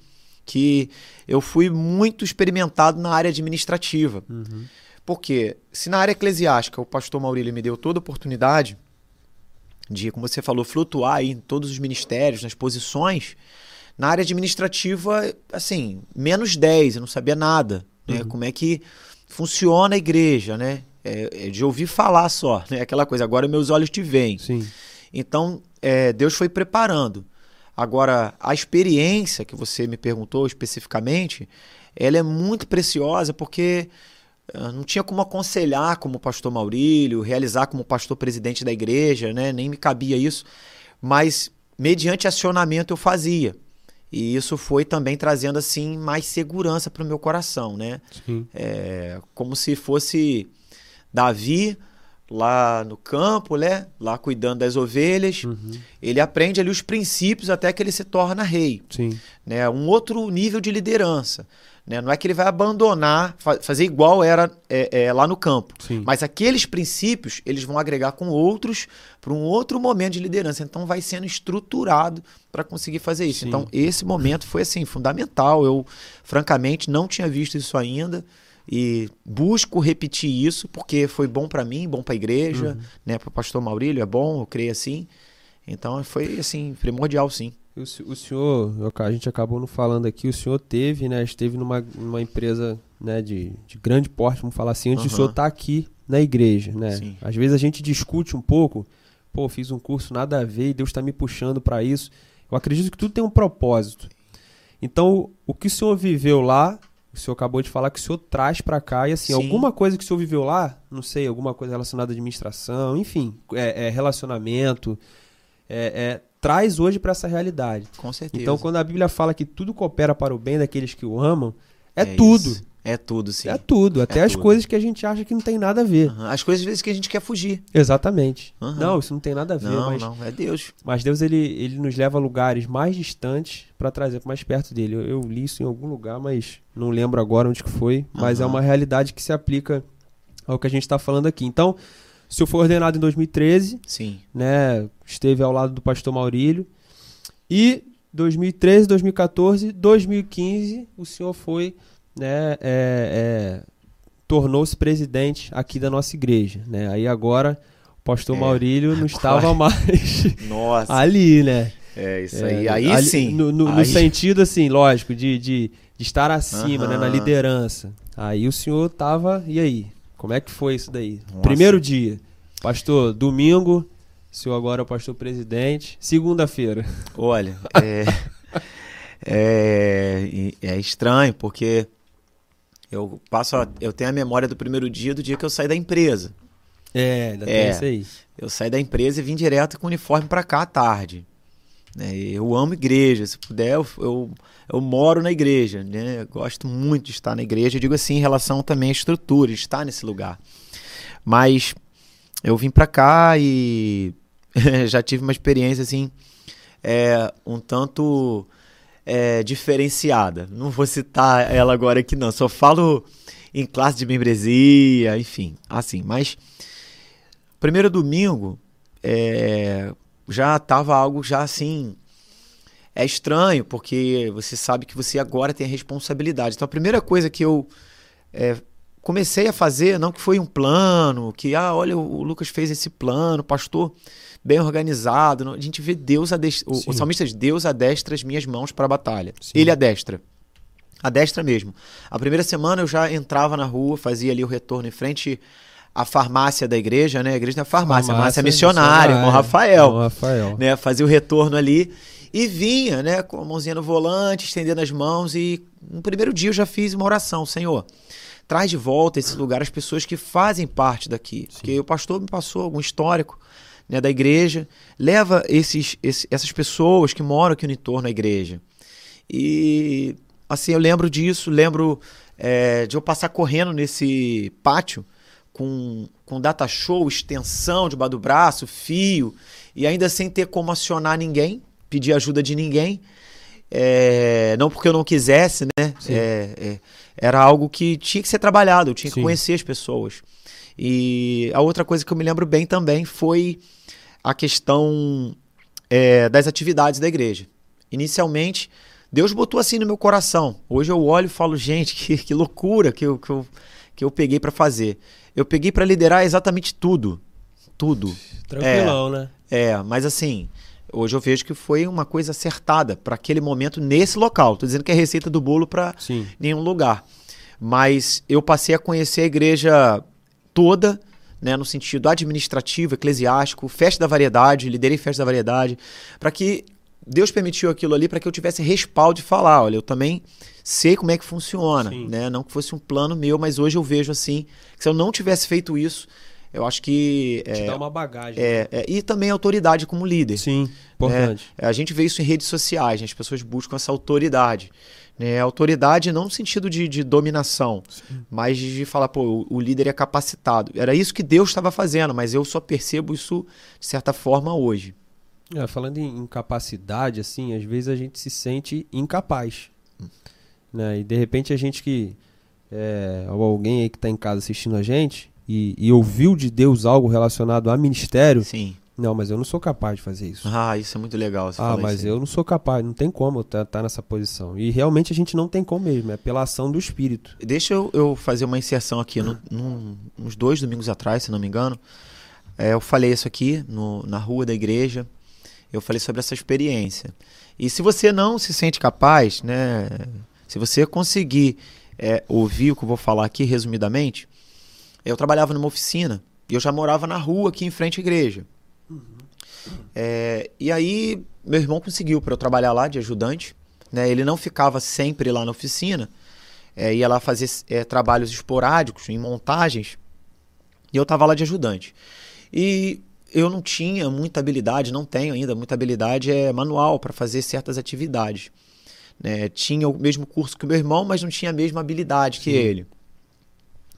que eu fui muito experimentado na área administrativa. Uhum. Porque se na área eclesiástica o pastor Maurílio me deu toda a oportunidade de, como você falou, flutuar em todos os ministérios, nas posições, na área administrativa, assim, menos 10, eu não sabia nada. Né? Uhum. Como é que funciona a igreja, né? É, é de ouvir falar só, né? Aquela coisa, agora meus olhos te veem. Sim. Então, é, Deus foi preparando. Agora, a experiência que você me perguntou especificamente, ela é muito preciosa porque uh, não tinha como aconselhar como pastor Maurílio, realizar como pastor presidente da igreja, né? nem me cabia isso, mas mediante acionamento eu fazia. E isso foi também trazendo assim mais segurança para o meu coração, né? É, como se fosse Davi lá no campo, né? Lá cuidando das ovelhas. Uhum. Ele aprende ali os princípios até que ele se torna rei. Sim. Né? Um outro nível de liderança. Né? Não é que ele vai abandonar, fa fazer igual era é, é, lá no campo. Sim. Mas aqueles princípios eles vão agregar com outros para um outro momento de liderança. Então vai sendo estruturado para conseguir fazer isso. Sim. Então esse momento foi assim fundamental. Eu francamente não tinha visto isso ainda e busco repetir isso porque foi bom para mim, bom para a igreja, uhum. né, para o pastor Maurílio é bom, eu creio assim. Então foi assim primordial, sim. O, o senhor, a gente acabou não falando aqui, o senhor teve, né, esteve numa, numa empresa, né, de, de grande porte, vamos falar assim, antes uhum. do senhor estar tá aqui na igreja, né? Sim. Às vezes a gente discute um pouco, pô, fiz um curso nada a ver e Deus está me puxando para isso. Eu acredito que tudo tem um propósito. Então, o que o senhor viveu lá o senhor acabou de falar que o senhor traz para cá e assim, Sim. alguma coisa que o senhor viveu lá, não sei, alguma coisa relacionada à administração, enfim, é, é relacionamento, é, é, traz hoje para essa realidade. Com certeza. Então, quando a Bíblia fala que tudo coopera para o bem daqueles que o amam, é, é tudo. Isso. É tudo, sim. É tudo. Até é as tudo. coisas que a gente acha que não tem nada a ver. Uhum. As coisas às vezes que a gente quer fugir. Exatamente. Uhum. Não, isso não tem nada a ver. Não, mas, não, é Deus. Mas Deus ele, ele nos leva a lugares mais distantes para trazer mais perto dele. Eu, eu, li isso em algum lugar, mas não lembro agora onde que foi. Mas uhum. é uma realidade que se aplica ao que a gente está falando aqui. Então, o senhor foi ordenado em 2013. Sim. Né, esteve ao lado do pastor Maurílio. E 2013, 2014, 2015, o senhor foi né, é, é, tornou-se presidente aqui da nossa igreja. Né? Aí agora o pastor é, Maurílio não <laughs> estava mais ali, né? É, isso aí. É, aí ali, sim. No, no, aí... no, sentido, assim, lógico, de, de, de estar acima, né, na liderança. Aí o senhor tava. E aí? Como é que foi isso daí? Nossa. Primeiro dia. Pastor, domingo, o senhor agora é o pastor presidente. Segunda-feira. Olha, é, <laughs> é, é estranho, porque eu passo, a, eu tenho a memória do primeiro dia do dia que eu saí da empresa. É, ainda é, tem isso aí. Eu saí da empresa e vim direto com o uniforme para cá à tarde. É, eu amo igreja, se puder, eu, eu, eu, moro na igreja, né? Eu gosto muito de estar na igreja. Eu digo assim em relação também à estrutura, de estar nesse lugar. Mas eu vim para cá e <laughs> já tive uma experiência assim, é, um tanto é, diferenciada. Não vou citar ela agora aqui, não. Só falo em classe de membresia, enfim, assim. Mas primeiro domingo é, já estava algo já assim. É estranho, porque você sabe que você agora tem a responsabilidade. Então a primeira coisa que eu é, comecei a fazer, não que foi um plano, que, ah, olha, o Lucas fez esse plano, pastor bem organizado. A gente vê Deus adestra, o, o salmista diz, Deus adestra as minhas mãos para a batalha. Sim. Ele adestra. Adestra mesmo. A primeira semana eu já entrava na rua, fazia ali o retorno em frente à farmácia da igreja, né? A igreja é farmácia, farmácia, farmácia missionária, irmão Rafael. Rafael. Né? Fazia o retorno ali E vinha, né, com a mãozinha no volante, estendendo as mãos. E no primeiro dia eu já fiz uma oração: Senhor, traz de volta esse lugar as pessoas que fazem parte daqui. Sim. Porque o pastor me passou algum histórico né, da igreja, leva esses, esses, essas pessoas que moram aqui no entorno da igreja. E assim, eu lembro disso, lembro é, de eu passar correndo nesse pátio com, com data show, extensão debaixo do braço, fio, e ainda sem ter como acionar ninguém, pedir ajuda de ninguém. É, não porque eu não quisesse, né? É, é, era algo que tinha que ser trabalhado, eu tinha Sim. que conhecer as pessoas. E a outra coisa que eu me lembro bem também foi a questão é, das atividades da igreja. Inicialmente, Deus botou assim no meu coração. Hoje eu olho e falo, gente, <laughs> que, que loucura que eu, que eu, que eu peguei para fazer. Eu peguei para liderar exatamente tudo. Tudo. Tranquilão, é, né? É, mas assim, hoje eu vejo que foi uma coisa acertada para aquele momento nesse local. Tô dizendo que é receita do bolo para nenhum lugar. Mas eu passei a conhecer a igreja toda, né, no sentido administrativo, eclesiástico, festa da variedade, liderei festa da variedade, para que Deus permitiu aquilo ali para que eu tivesse respaldo de falar, olha, eu também sei como é que funciona, Sim. né? Não que fosse um plano meu, mas hoje eu vejo assim, que se eu não tivesse feito isso, eu acho que. Te é, dá uma bagagem. É, é, e também autoridade como líder. Sim, importante. É, a gente vê isso em redes sociais, né? as pessoas buscam essa autoridade. Né? Autoridade não no sentido de, de dominação, Sim. mas de falar, pô, o, o, líder é capacitado. Era isso que Deus estava fazendo, mas eu só percebo isso, de certa forma, hoje. É, falando em incapacidade, assim, às vezes a gente se sente incapaz. Hum. Né? E de repente a gente que. É, alguém aí que está em casa assistindo a gente, e, e ouviu de Deus algo relacionado a ministério, Sim. Não, mas eu não sou capaz de fazer isso. Ah, isso é muito legal. ah, mas eu não sou capaz, não tem como estar tá, tá nessa posição. E realmente a gente não tem como mesmo, é pela ação do Espírito. Deixa eu, eu fazer uma inserção aqui. Num, uns dois domingos atrás, se não me engano, é, eu falei isso aqui no, na rua da igreja. Eu falei sobre essa experiência. E se você não se sente capaz, né? Se você conseguir é, ouvir o que eu vou falar aqui resumidamente, eu trabalhava numa oficina e eu já morava na rua aqui em frente à igreja. Uhum. É, e aí meu irmão conseguiu para eu trabalhar lá de ajudante. Né? Ele não ficava sempre lá na oficina, é, ia lá fazer é, trabalhos esporádicos, em montagens, e eu estava lá de ajudante. E eu não tinha muita habilidade, não tenho ainda muita habilidade é manual para fazer certas atividades. Né? Tinha o mesmo curso que o meu irmão, mas não tinha a mesma habilidade que ele.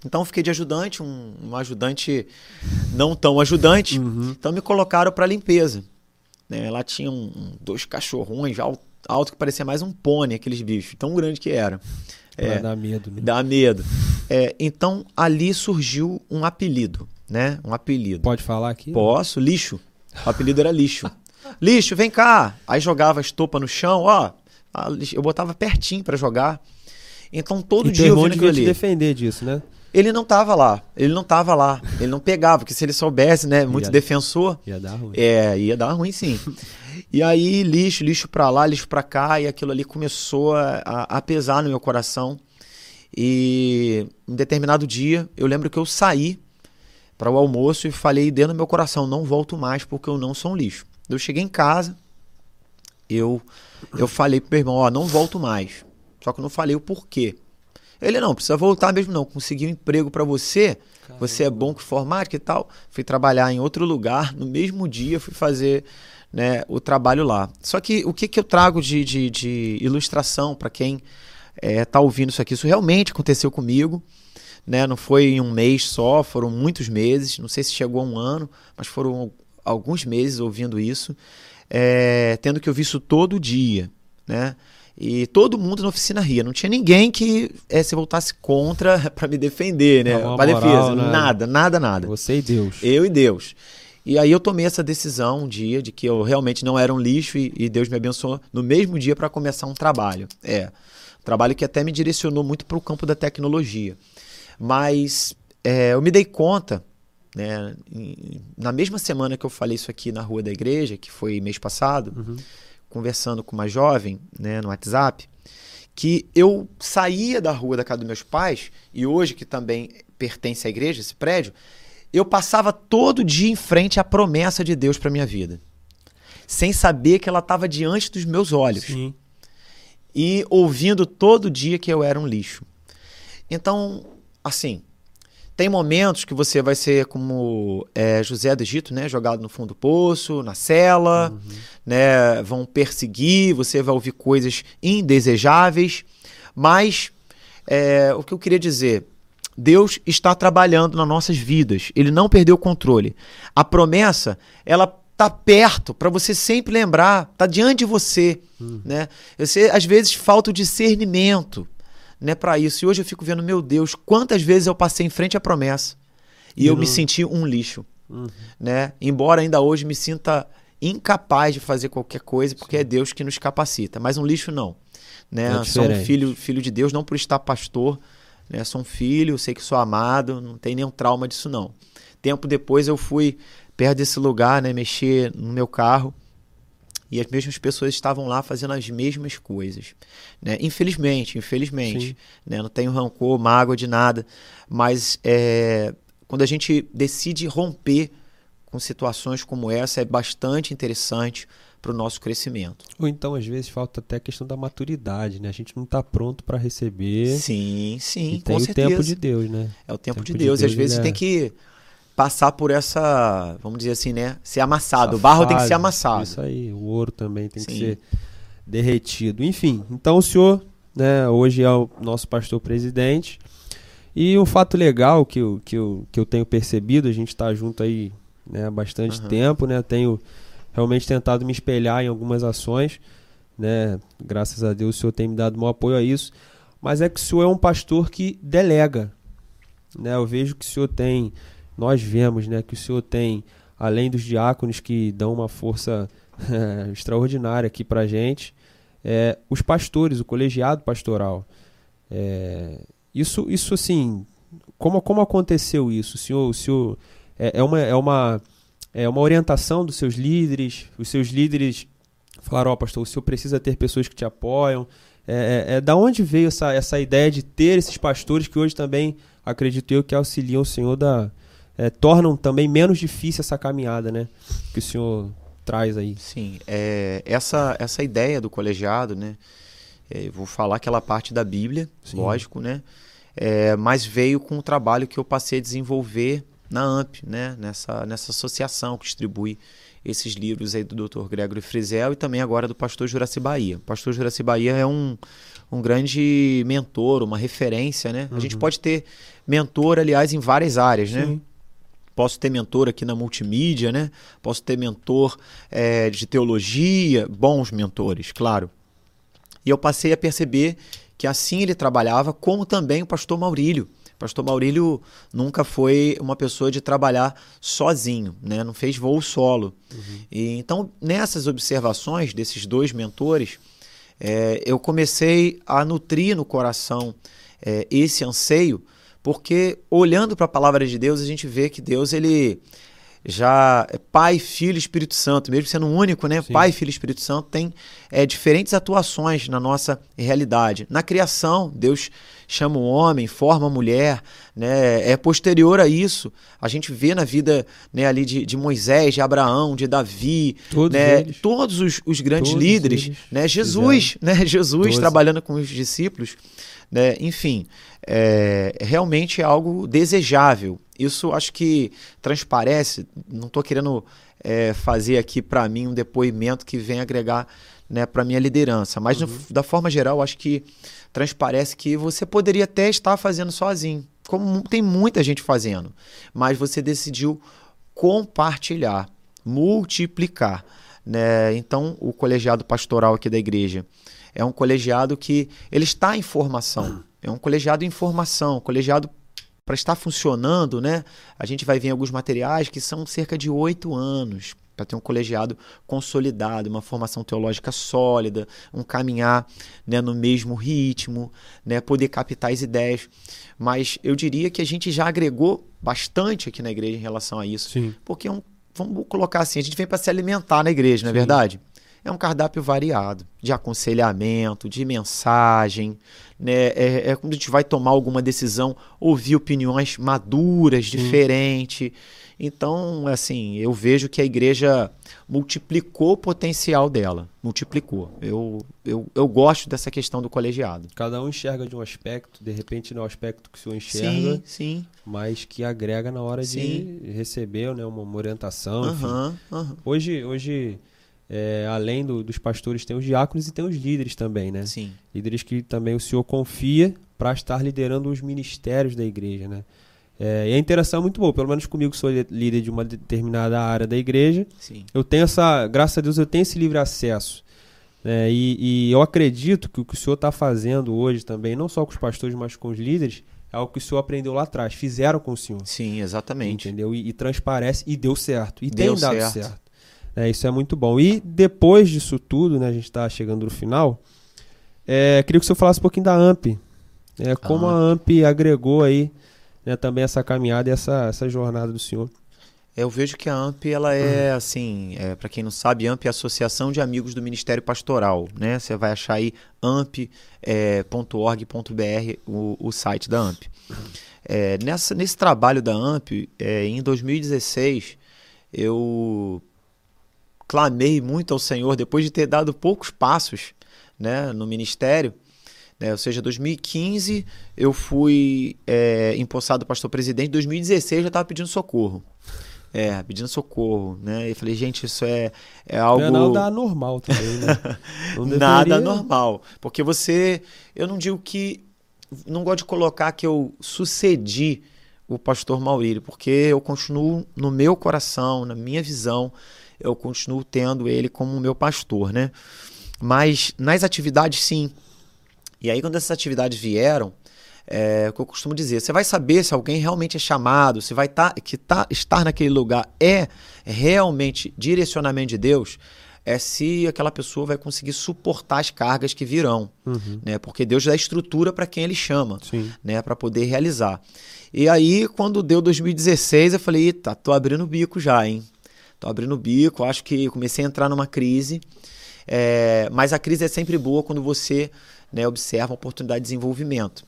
Então fiquei de ajudante, um, um ajudante não tão ajudante. Uhum. Então me colocaram para limpeza. Né? Lá tinha um, dois cachorrões alto, alto que parecia mais um pônei, aqueles bichos, tão grande que era. É, dá medo, né? Dá medo. É, então ali surgiu um apelido, né? Um apelido. Pode falar aqui? Posso, lixo. O apelido era lixo. <laughs> lixo, vem cá. Aí jogava a estopa no chão, ó. Eu botava pertinho para jogar. Então todo e dia eu via ali. defender disso, né? Ele não tava lá. Ele não tava lá. Ele não pegava, porque se ele soubesse, né? Muito ia, defensor. Ia dar ruim. É, ia dar ruim sim. <laughs> e aí, lixo, lixo pra lá, lixo pra cá, e aquilo ali começou a, a pesar no meu coração. E em determinado dia, eu lembro que eu saí para o almoço e falei dentro do meu coração: não volto mais porque eu não sou um lixo. Eu cheguei em casa, eu, eu falei pro meu irmão: ó, não volto mais. Só que eu não falei o porquê. Ele não, precisa voltar mesmo não. Consegui um emprego para você. Caramba. Você é bom com informática e tal. Fui trabalhar em outro lugar. No mesmo dia fui fazer né, o trabalho lá. Só que o que, que eu trago de, de, de ilustração para quem está é, ouvindo isso aqui? Isso realmente aconteceu comigo. Né? Não foi em um mês só, foram muitos meses. Não sei se chegou a um ano, mas foram alguns meses ouvindo isso. É, tendo que ouvir isso todo dia. Né? E todo mundo na oficina ria. Não tinha ninguém que é, se voltasse contra <laughs> para me defender, né? Para defesa. Né? Nada, nada, nada. Você e Deus. Eu e Deus. E aí eu tomei essa decisão um dia de que eu realmente não era um lixo e, e Deus me abençoou no mesmo dia para começar um trabalho. É. Um trabalho que até me direcionou muito para o campo da tecnologia. Mas é, eu me dei conta, né, na mesma semana que eu falei isso aqui na rua da igreja, que foi mês passado. Uhum conversando com uma jovem né, no WhatsApp que eu saía da rua da casa dos meus pais, e hoje que também pertence à igreja, esse prédio, eu passava todo dia em frente à promessa de Deus para minha vida. sem saber que ela estava diante dos meus olhos. Sim. E ouvindo todo dia que eu era um lixo. Então, assim, tem momentos que você vai ser como é, José do Egito, né? Jogado no fundo do poço, na cela, uhum. né? Vão perseguir, você vai ouvir coisas indesejáveis. Mas é, o que eu queria dizer, Deus está trabalhando nas nossas vidas. Ele não perdeu o controle. A promessa, ela tá perto para você sempre lembrar, tá diante de você, uhum. né? Você às vezes falta o discernimento né, para isso. E hoje eu fico vendo, meu Deus, quantas vezes eu passei em frente à promessa e, eu não... me senti um lixo, uhum. né? Embora ainda hoje me sinta incapaz de fazer qualquer coisa, porque Sim. é Deus que nos capacita. Mas um lixo não, né? É sou um filho, filho de Deus, não por estar pastor, né? Sou um filho, sei que sou amado, não tem nenhum trauma disso não. Tempo depois eu fui perto desse lugar, né, mexer no meu carro e as mesmas pessoas estavam lá fazendo as mesmas coisas. Né? Infelizmente, infelizmente. Né? Não tenho rancor, mágoa de nada. Mas é, quando a gente decide romper com situações como essa, é bastante interessante para o nosso crescimento. Ou então, às vezes, falta até a questão da maturidade, né? A gente não está pronto para receber. Sim, sim, e com tem certeza. o tempo de Deus, né? É o tempo, tempo de, Deus. De Deus. E às vezes é... tem que passar por essa, vamos dizer assim, né? Ser amassado. Essa o barro fase, tem que ser amassado. Isso aí. O ouro também tem Sim. que ser derretido. Enfim, então o senhor, né, hoje é o nosso pastor presidente. E um fato legal que eu, que eu, que eu tenho percebido, a gente está junto aí né, há bastante uhum. tempo, né? Tenho realmente tentado me espelhar em algumas ações, né? Graças a Deus o senhor tem me dado um apoio a isso. Mas é que o senhor é um pastor que delega, né? Eu vejo que o senhor tem nós vemos né, que o Senhor tem, além dos diáconos que dão uma força é, <laughs> extraordinária aqui para a gente, é, os pastores, o colegiado pastoral. É, isso, isso assim, como, como aconteceu isso? O senhor, o senhor é, é, uma, é, uma, é uma orientação dos seus líderes, os seus líderes falaram, ó oh, pastor, o senhor precisa ter pessoas que te apoiam. É, é, é, da onde veio essa, essa ideia de ter esses pastores que hoje também, acredito eu, que auxiliam o senhor da, é, tornam também menos difícil essa caminhada, né? Que o senhor traz aí. Sim, é, essa, essa ideia do colegiado, né? É, vou falar aquela parte da Bíblia, Sim. lógico, né? É, mas veio com o trabalho que eu passei a desenvolver na AMP, né? Nessa, nessa associação que distribui esses livros aí do Dr. Gregory Frizel e também agora do pastor Juraci Bahia. O pastor Juraci Bahia é um, um grande mentor, uma referência, né? Uhum. A gente uhum. pode ter mentor, aliás, em várias áreas, né? Sim. né? Posso ter mentor aqui na multimídia, né? Posso ter mentor é, de teologia, bons mentores, claro. E eu passei a perceber que assim ele trabalhava, como também o pastor Maurílio. O pastor Maurílio nunca foi uma pessoa de trabalhar sozinho, né? não fez voo solo. Uhum. E, então, nessas observações desses dois mentores, é, eu comecei a nutrir no coração é, esse anseio porque olhando para a palavra de Deus, a gente vê que Deus ele já é Pai, Filho e Espírito Santo, mesmo sendo único, né? Sim. Pai, Filho e Espírito Santo tem é, diferentes atuações na nossa realidade. Na criação, Deus chama o homem, forma a mulher, né? É posterior a isso, a gente vê na vida né, ali de, de Moisés, de Abraão, de Davi, todos, né? todos os, os grandes todos líderes, né? Jesus, né? Jesus todos. trabalhando com os discípulos, né? Enfim, é, realmente é algo desejável. Isso acho que transparece. Não estou querendo é, fazer aqui para mim um depoimento que venha agregar né, para minha liderança, mas uhum. no, da forma geral acho que transparece que você poderia até estar fazendo sozinho, como tem muita gente fazendo, mas você decidiu compartilhar, multiplicar. Né? Então, o colegiado pastoral aqui da igreja é um colegiado que ele está em formação. É um colegiado em formação, colegiado para estar funcionando, né? A gente vai ver alguns materiais que são cerca de oito anos para ter um colegiado consolidado, uma formação teológica sólida, um caminhar né, no mesmo ritmo, né, poder captar as ideias. Mas eu diria que a gente já agregou bastante aqui na igreja em relação a isso. Sim. Porque é um, vamos colocar assim, a gente vem para se alimentar na igreja, não é verdade? É um cardápio variado, de aconselhamento, de mensagem, né? É, é quando a gente vai tomar alguma decisão, ouvir opiniões maduras, diferentes. Então, assim, eu vejo que a igreja multiplicou o potencial dela. Multiplicou. Eu, eu, eu gosto dessa questão do colegiado. Cada um enxerga de um aspecto, de repente não é o aspecto que o senhor enxerga, Sim, sim. mas que agrega na hora Sim. de receber né, uma, uma orientação. Aham, aham. Hoje, hoje é, além do- dos pastores, tem os diáconos e tem os líderes também, né? Sim. Líderes que também o senhor confia para estar liderando os ministérios da igreja, né? É, e a interação é muito boa, pelo menos comigo que sou líder de uma determinada área da igreja, Sim. eu tenho essa, graças a Deus, eu tenho esse livre acesso. né? e, e eu acredito que o que o senhor está fazendo hoje também, não só com os pastores, mas com os líderes, é algo que o senhor aprendeu lá atrás, fizeram com o senhor. Sim, exatamente. Entendeu? E, e transparece e deu certo. E Deu tem dado certo. certo. É, isso é muito bom. E depois disso tudo, né, a gente está chegando no final, é, queria que o senhor falasse um pouquinho da AMP. É, como a AMP agregou aí né, também essa caminhada e essa, essa jornada do senhor. Eu vejo que a AMP, ela é assim, é, para quem não sabe, AMP é a Associação de Amigos do Ministério Pastoral, né? Você vai achar aí amp.org.br, o, o site da AMP. É, nessa, nesse trabalho da AMP, é, em 2016, eu clamei muito ao Senhor, depois de ter dado poucos passos né, no ministério, né, ou seja, 2015 eu fui é, empossado pastor presidente, 2016 eu já estava pedindo socorro. É, pedindo socorro, né? E falei, gente, isso é, é algo. Não é nada anormal também, né? <laughs> Nada deveria- normal. Porque você. Eu não digo que. Não gosto de colocar que eu sucedi o pastor Maurílio, porque eu continuo no meu coração, na minha visão, eu continuo tendo ele como meu pastor, né? Mas nas atividades, sim. E aí, quando essas atividades vieram, é o que eu costumo dizer, você vai saber se alguém realmente é chamado, se vai tá, que tá, estar naquele lugar é realmente direcionamento de Deus, é se aquela pessoa vai conseguir suportar as cargas que virão, Uhum, né? Porque Deus dá estrutura para quem ele chama, sim. né, para poder realizar. E aí, quando deu 2016, eu falei, eita, tô abrindo o bico já, hein? Tô abrindo o bico, acho que comecei a entrar numa crise. É, mas a crise é sempre boa quando você né, observa a oportunidade de desenvolvimento.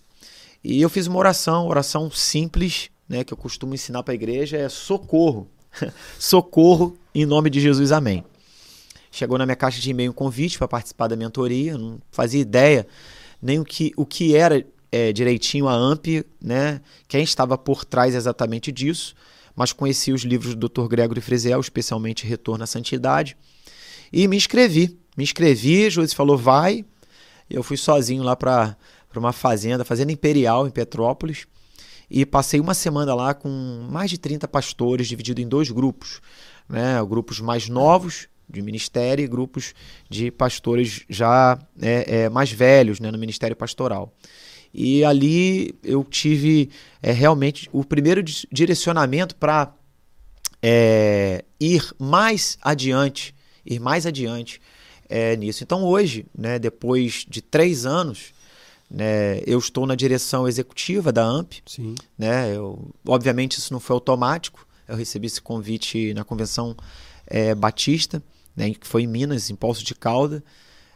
E eu fiz uma oração, oração simples, né, que eu costumo ensinar para a igreja, é socorro. <laughs> socorro em nome de Jesus, amém. Chegou na minha caixa de e-mail um convite para participar da mentoria, não fazia ideia nem o que, o que era é, direitinho a AMP, né, quem estava por trás exatamente disso, mas conheci os livros do Dr. Gregory Frezel, especialmente Retorno à Santidade, e me inscrevi. Me inscrevi, Josi falou, vai. Eu fui sozinho lá para uma fazenda, Fazenda Imperial, em Petrópolis, e passei uma semana lá com mais de 30 pastores, dividido em dois grupos. Né? Grupos mais novos de ministério e grupos de pastores já é, é, mais velhos né, no ministério pastoral. E ali eu tive é, realmente o primeiro di- direcionamento para é, ir mais adiante, ir mais adiante é, nisso. Então hoje, né, depois de três anos, né, eu estou na direção executiva da AMP. Sim. Né, eu, obviamente isso não foi automático. Eu recebi esse convite na convenção é, Batista, né, que foi em Minas, em Poço de Calda.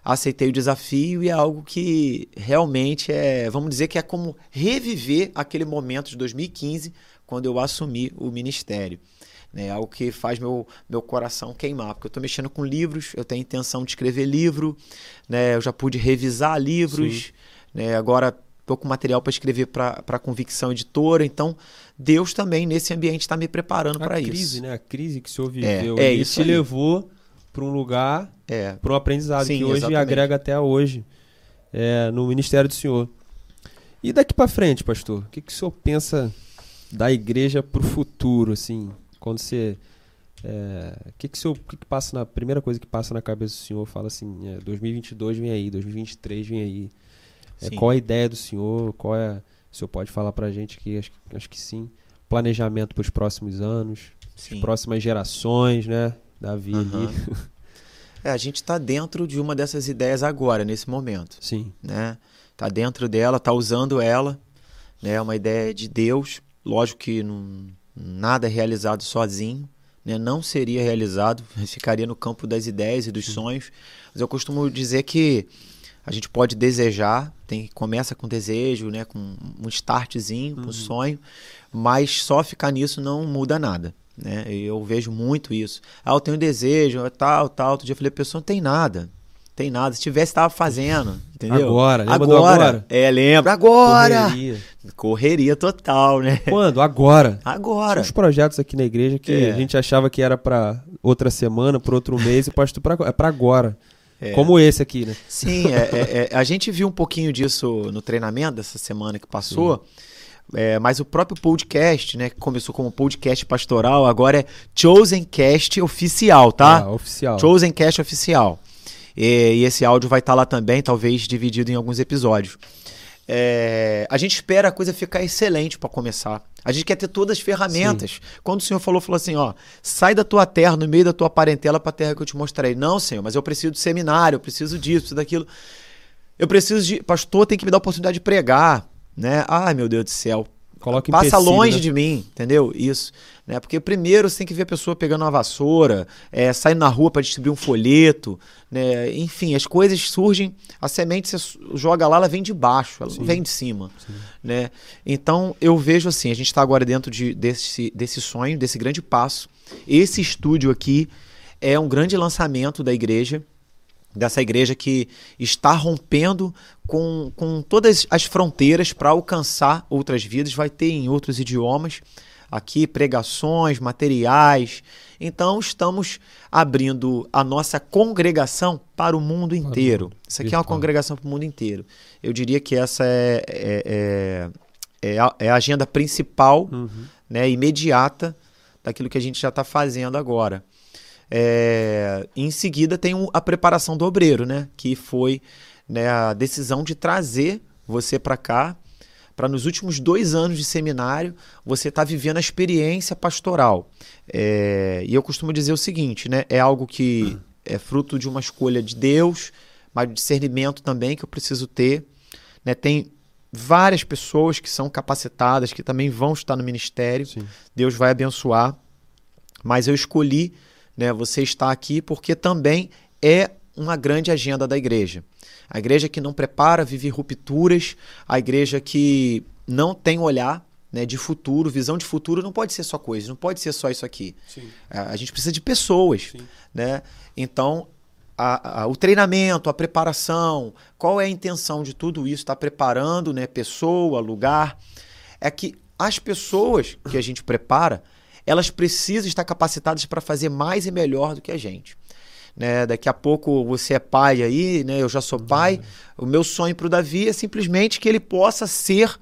Aceitei o desafio e é algo que realmente é, vamos dizer que é como reviver aquele momento de 2015, quando eu assumi o ministério. Né, algo que faz meu, meu coração queimar, porque eu estou mexendo com livros, eu tenho intenção de escrever livro, né, eu já pude revisar livros, né, agora estou com material para escrever para a Convicção Editora, então Deus também nesse ambiente está me preparando A para crise, isso. né? A crise que o senhor É, viveu é ali isso te levou para um lugar, É, para um aprendizado Sim, que hoje exatamente. agrega até hoje é, no ministério do senhor. E daqui para frente, pastor? O que, que o senhor pensa da igreja para o futuro, assim? Quando você... é, o que, que, o que, que passa na... Primeira coisa que passa na cabeça do senhor fala assim, é, 2022 vem aí, 2023 vem aí. É, qual a ideia do senhor? Qual é... O senhor pode falar pra gente que acho, acho que sim. Planejamento para os próximos anos, próximas gerações, né? Davi Aham. ali. <laughs> É, a gente está dentro de uma dessas ideias agora, nesse momento. Sim. né? Tá dentro dela, tá usando ela, né? É uma ideia de Deus. Lógico que não, nada é realizado sozinho, né, não seria realizado, <laughs> ficaria no campo das ideias e dos sonhos. Mas eu costumo dizer que a gente pode desejar, tem começa com desejo, né, com um startzinho, com um sonho, mas só ficar nisso não muda nada. Né? Eu vejo muito isso. Ah, eu tenho desejo, tal, tal. Outro dia eu falei, pessoa não tem nada. Tem nada. Se tivesse, estava fazendo. <laughs> Entendeu? Agora, lembra agora. agora? É, lembra. Agora! Correria. Correria total, né? Quando? Agora. Agora. Tinha uns projetos aqui na igreja que É. a gente achava que era pra outra semana, pra outro mês, e pastor pra, é pra agora. É. Como esse aqui, né? Sim, é, é, é, a gente viu um pouquinho disso no treinamento dessa semana que passou. É, mas o próprio podcast, né, que começou como podcast pastoral, agora é Chosen Cast oficial, tá? Ah, oficial. Chosen Cast oficial. E, e esse áudio vai estar lá também, talvez dividido em alguns episódios. É, a gente espera a coisa ficar excelente para começar. A gente quer ter todas as ferramentas. Quando o Senhor falou, falou assim, ó, sai da tua terra, no meio da tua parentela para a terra que eu te mostrarei. Não, Senhor, mas eu preciso de seminário, eu preciso disso, preciso daquilo. Eu preciso de, pastor, tem que me dar a oportunidade de pregar, né? Ai, meu Deus do céu. Coloca Passa empecilho, longe né? de mim, entendeu? Isso. Né? Porque primeiro você tem que ver a pessoa pegando uma vassoura, é, saindo na rua para distribuir um folheto, né? Enfim, as coisas surgem, a semente você joga lá, ela vem de baixo, ela Sim. não vem de cima, né? Então eu vejo assim, a gente está agora dentro de, desse, desse sonho, desse grande passo. Esse estúdio aqui é um grande lançamento da igreja, dessa igreja que está rompendo com, com todas as fronteiras para alcançar outras vidas, vai ter em outros idiomas aqui pregações, materiais. Então estamos abrindo a nossa congregação para o mundo inteiro. Isso aqui é uma congregação para o mundo inteiro. Eu diria que essa é, é, é, é a, é a agenda principal, Uhum. né, imediata daquilo que a gente já está fazendo agora. É, em seguida tem a preparação do obreiro, né? Que foi né, a decisão de trazer você para cá, para nos últimos dois anos de seminário você estar vivendo a experiência pastoral. É, e eu costumo dizer o seguinte, né? É algo que é fruto de uma escolha de Deus, mas de discernimento também que eu preciso ter. Né? Tem várias pessoas que são capacitadas, que também vão estar no ministério. Sim. Deus vai abençoar. Mas eu escolhi né, você estar aqui porque também é uma grande agenda da igreja. A igreja que não prepara, vive rupturas, a igreja que não tem olhar né, de futuro, visão de futuro, não pode ser só coisa, não pode ser só isso aqui. Sim. A a gente precisa de pessoas, Sim. né? Então, a- a- o treinamento, a preparação, qual é a intenção de tudo isso? Está preparando, né? Pessoa, lugar. É que as pessoas que a gente prepara, elas precisam estar capacitadas para fazer mais e melhor do que a gente. Né? Daqui a pouco você é pai aí, né? Eu já sou pai. O meu sonho para o Davi é simplesmente que ele possa ser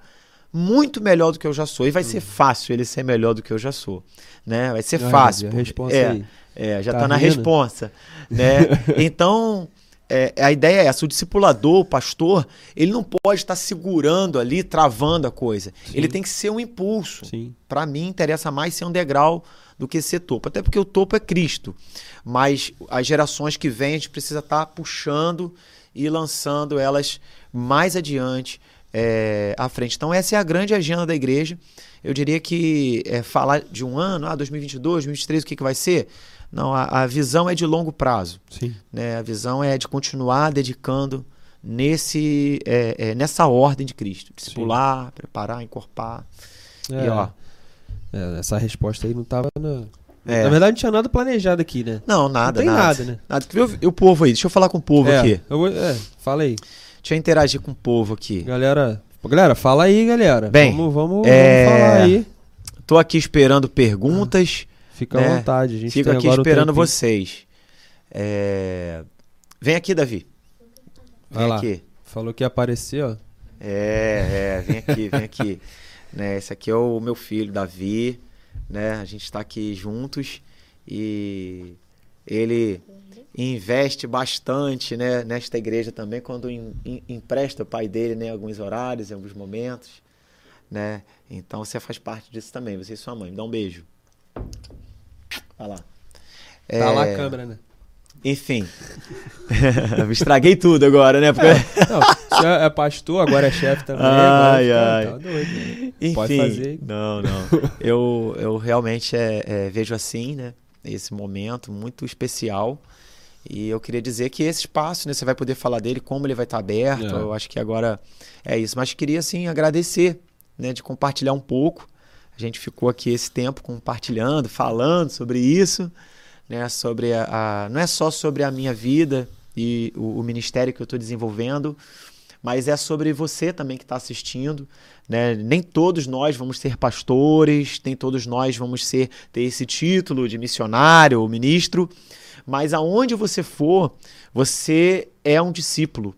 muito melhor do que eu já sou. E vai ser fácil ele ser melhor do que eu já sou. Né? Vai ser Ai, fácil. A resposta é, aí. é, já Tá tá, na rindo? responsa, né? <laughs> Então, é, a ideia é essa, o discipulador, o pastor, ele não pode estar segurando ali, travando a coisa. Ele tem que ser um impulso. Sim. Para mim, interessa mais ser um degrau do que ser topo. Até porque o topo é Cristo. Mas as gerações que vêm, a gente precisa estar puxando e lançando elas mais adiante é, à frente. Então, essa é a grande agenda da igreja. Eu diria que é, falar de um ano, ah, 2022, 2023, o que, que vai ser? Não, a, a visão é de longo prazo. Sim. Né? A visão é de continuar dedicando nesse, é, é, nessa ordem de Cristo. Discipular, preparar, encorpar. É, E ó, é, essa resposta aí não tava na... É. Na verdade, não tinha nada planejado aqui, né? Não, nada, não tem nada. nada, né? Nada. E o povo aí? Deixa eu falar com o povo é, aqui. Eu vou, é, fala aí. Deixa eu interagir com o povo aqui. Galera, galera, fala aí, galera. Bem, vamos, vamos, é, vamos falar aí. Tô aqui esperando perguntas. Fica à né? vontade. A gente Fico aqui esperando vocês. É, Vem aqui, Davi. Vai Vem lá. aqui. Falou que ia aparecer, ó. É, é, vem aqui, vem aqui. <laughs> né, esse aqui é o meu filho, Davi. Né, a gente está aqui juntos e ele investe bastante né, nesta igreja também, quando em- em- empresta o pai dele né, em alguns horários, em alguns momentos. Né? Então você faz parte disso também, você e sua mãe. Me dá um beijo. Vai lá. Tá lá É, a câmera, né? Enfim. <laughs> Estraguei tudo agora, né? Porque... Não, você é é pastor, agora é chefe também. Ai, ai. Tá doido, né? Enfim, Pode fazer. Não, não. eu, eu realmente é, é, vejo assim, né? esse momento muito especial. E eu queria dizer que esse espaço, né, você vai poder falar dele, como ele vai estar aberto. É. Eu acho que agora é isso. Mas queria, assim, agradecer, né, de compartilhar um pouco. A gente ficou aqui esse tempo compartilhando, falando sobre isso, né, sobre a, a não é só sobre a minha vida e o, o ministério que eu estou desenvolvendo, mas é sobre você também que está assistindo. Né? Nem todos nós vamos ser pastores, nem todos nós vamos ser ter esse título de missionário ou ministro, mas aonde você for, você é um discípulo.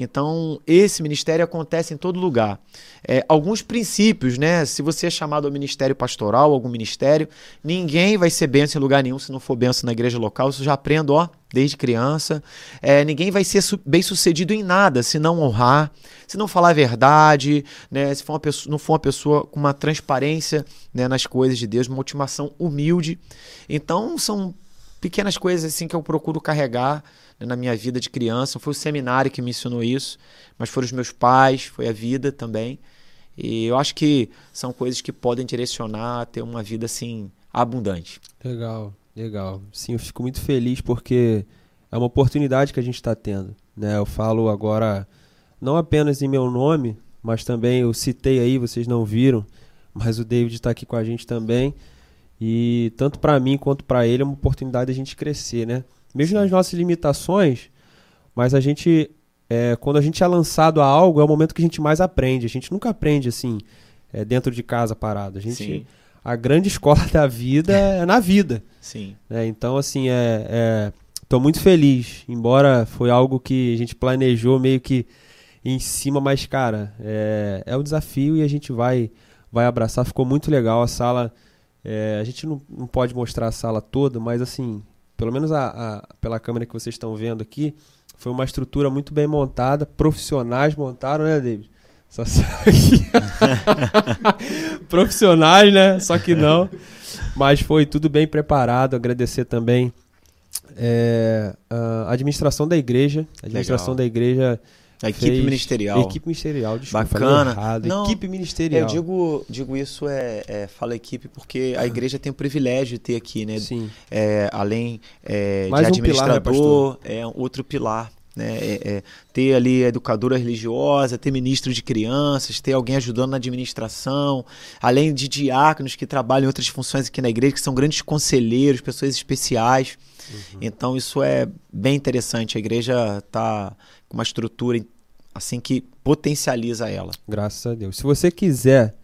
Então, esse ministério acontece em todo lugar. É, alguns princípios, né? Se você é chamado ao ministério pastoral, algum ministério, ninguém vai ser benção em lugar nenhum se não for benção na igreja local. Isso já aprendo, ó, desde criança. É, ninguém vai ser bem sucedido em nada se não honrar, se não falar a verdade, né? Se for uma pessoa, não for uma pessoa com uma transparência né, nas coisas de Deus, uma motivação humilde. Então, são pequenas coisas assim que eu procuro carregar na minha vida de criança. Não foi o seminário que me ensinou isso, mas foram os meus pais, foi a vida também. E eu acho que são coisas que podem direcionar a ter uma vida assim abundante. Legal, legal. Sim, eu fico muito feliz porque é uma oportunidade que a gente está tendo. Né? Eu falo agora não apenas em meu nome, mas também eu citei aí, vocês não viram, mas o David está aqui com a gente também. E tanto para mim quanto para ele é uma oportunidade de a gente crescer, né? Mesmo nas nossas limitações, mas a gente, é, quando a gente é lançado a algo, é o momento que a gente mais aprende. A gente nunca aprende assim, é, dentro de casa parado. A gente, Sim. a grande escola <laughs> da vida é na vida. Sim. É, então, assim, é, é, muito feliz. Embora foi algo que a gente planejou meio que em cima, mas, cara, é, é o desafio e a gente vai, vai abraçar. Ficou muito legal a sala. É, a gente não, não pode mostrar a sala toda, mas assim, pelo menos a, a, pela câmera que vocês estão vendo aqui, foi uma estrutura muito bem montada, profissionais montaram, né, David? Só que... <laughs> profissionais, né? Só que não. Mas foi tudo bem preparado. Agradecer também é, a administração da igreja. A administração Legal. da igreja a equipe fez... ministerial. Equipe ministerial, desculpa, Bacana. Errado. Não, equipe ministerial. Eu digo, digo isso, é, é fala equipe, porque a igreja tem o privilégio de ter aqui, né? Sim. É, além é, de administrador, um pilar, né, é outro pilar. Né? É, é, ter ali educadora religiosa, ter ministro de crianças, ter alguém ajudando na administração, além de diáconos que trabalham em outras funções aqui na igreja, que são grandes conselheiros, pessoas especiais. Uhum. Então isso é bem interessante. A igreja está com uma estrutura assim que potencializa ela. Graças a Deus. Se você quiser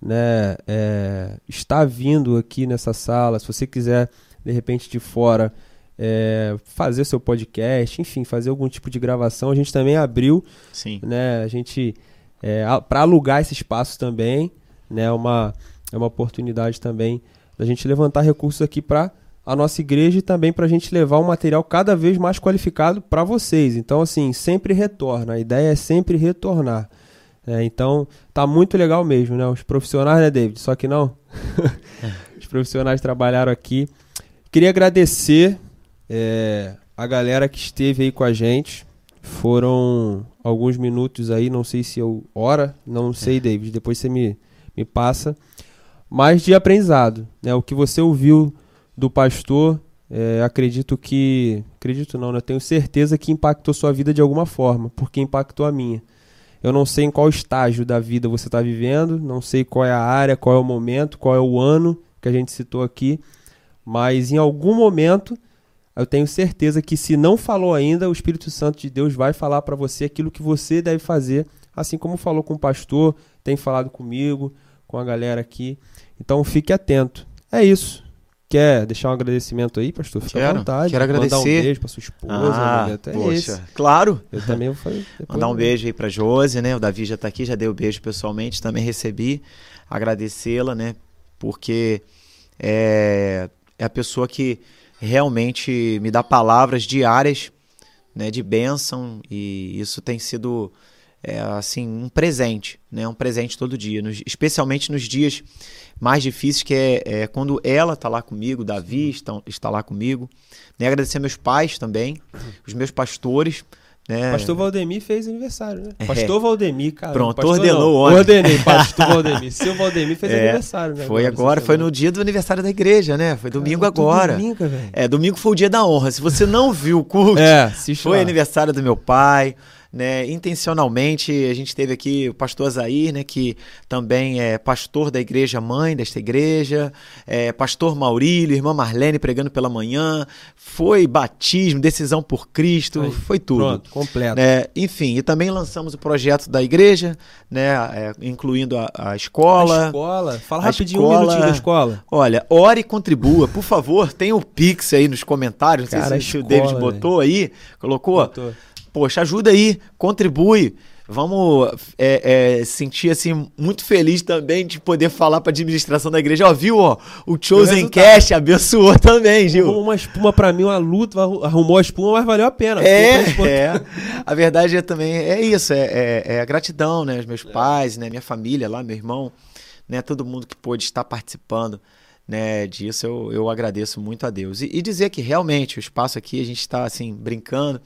né, é, estar vindo aqui nessa sala, se você quiser de repente de fora é, fazer seu podcast, enfim, fazer algum tipo de gravação, a gente também abriu, Sim. né, a gente é, para alugar esse espaço também, né, é uma é uma oportunidade também da gente levantar recursos aqui para a nossa igreja e também para a gente levar um material cada vez mais qualificado para vocês. Então, assim, sempre retorna. A ideia é sempre retornar. É, então, tá muito legal mesmo, né? Os profissionais, né, David? Só que não. <laughs> Os profissionais trabalharam aqui. Queria agradecer é, a galera que esteve aí com a gente. Foram alguns minutos aí, não sei se eu hora, não sei, David. Depois você me, me passa. Mas de aprendizado, né? O que você ouviu do pastor, é, acredito que. Acredito não, né? Tenho certeza que impactou sua vida de alguma forma, porque impactou a minha. Eu não sei em qual estágio da vida você está vivendo, não sei qual é a área, qual é o momento, qual é o ano que a gente citou aqui, mas em algum momento eu tenho certeza que se não falou ainda, o Espírito Santo de Deus vai falar para você aquilo que você deve fazer, assim como falou com o pastor, tem falado comigo, com a galera aqui. Então fique atento. É isso. Quer deixar um agradecimento aí, pastor? Fica quero, à vontade. Quero agradecer. Mandar um beijo pra sua esposa. Ah, é poxa, esse. claro. Eu também vou fazer. <laughs> Mandar um beijo aí pra Josi, né? O Davi já tá aqui, já deu o beijo pessoalmente, também recebi. Agradecê-la, né? Porque é, é a pessoa que realmente me dá palavras diárias, né? De bênção e isso tem sido é, assim um presente, né? Um presente todo dia, nos, especialmente nos dias mais difíceis que é, é quando ela está lá comigo, Davi está, está lá comigo. Né? Agradecer meus pais também, os meus pastores, né? Pastor Valdemir fez aniversário, né? É. Pastor Valdemir, cara. Pronto, pastor ordenou não. ontem. Ordenei, <laughs> pastor Valdemir. Seu Valdemir fez É, aniversário, né? Foi agora, foi no dia do aniversário da igreja, né? Foi domingo agora. Domingo, velho. É, domingo foi o dia da honra. Se você não viu o culto, É, foi lá. aniversário do meu pai, né? Intencionalmente a gente teve aqui o pastor Azair, né? Que também é pastor da igreja mãe desta igreja, é, pastor Maurílio, irmã Marlene pregando pela manhã, foi batismo, decisão por Cristo, Aí, foi tudo. Pronto, completo. né? Enfim, e também lançamos o projeto da igreja, né? é, incluindo a, a escola. A escola. Fala A rapidinho um escola- minutinho da escola. Olha, ore e contribua, por favor. Tem o Pix aí nos comentários. Não Cara, sei se o escola? David botou aí. Colocou? Botou. Poxa, ajuda aí, contribui. Vamos é, é, sentir assim muito feliz também de poder falar para a administração da igreja. Ó, viu? Ó, o Chosen. Cash abençoou também, Arrumou Gil. uma espuma pra mim, uma luta, arrumou a espuma, mas valeu a pena. Gente botar- É, é. A verdade é também é isso, é, é- é a gratidão, né? Os meus pais, né? Minha família lá, meu irmão, né? Todo mundo que pôde estar participando, né? Disso eu, eu agradeço muito a Deus e, e dizer que realmente o espaço aqui a gente está assim brincando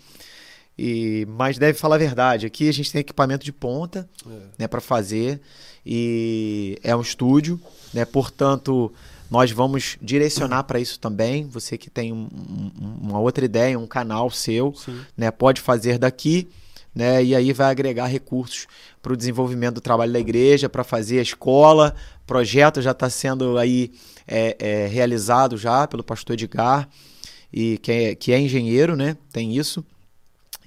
e mas deve falar a verdade. Aqui a gente tem equipamento de ponta, né? Para fazer e é um estúdio, né? Portanto nós vamos direcionar para isso também. Você que tem um- um- uma outra ideia, um canal seu, Sim. né, pode fazer daqui, né, e aí vai agregar recursos para o desenvolvimento do trabalho da igreja, para fazer a escola. O projeto já está sendo aí é, é, realizado já pelo pastor Edgar, e que é, que é engenheiro, né? Tem isso.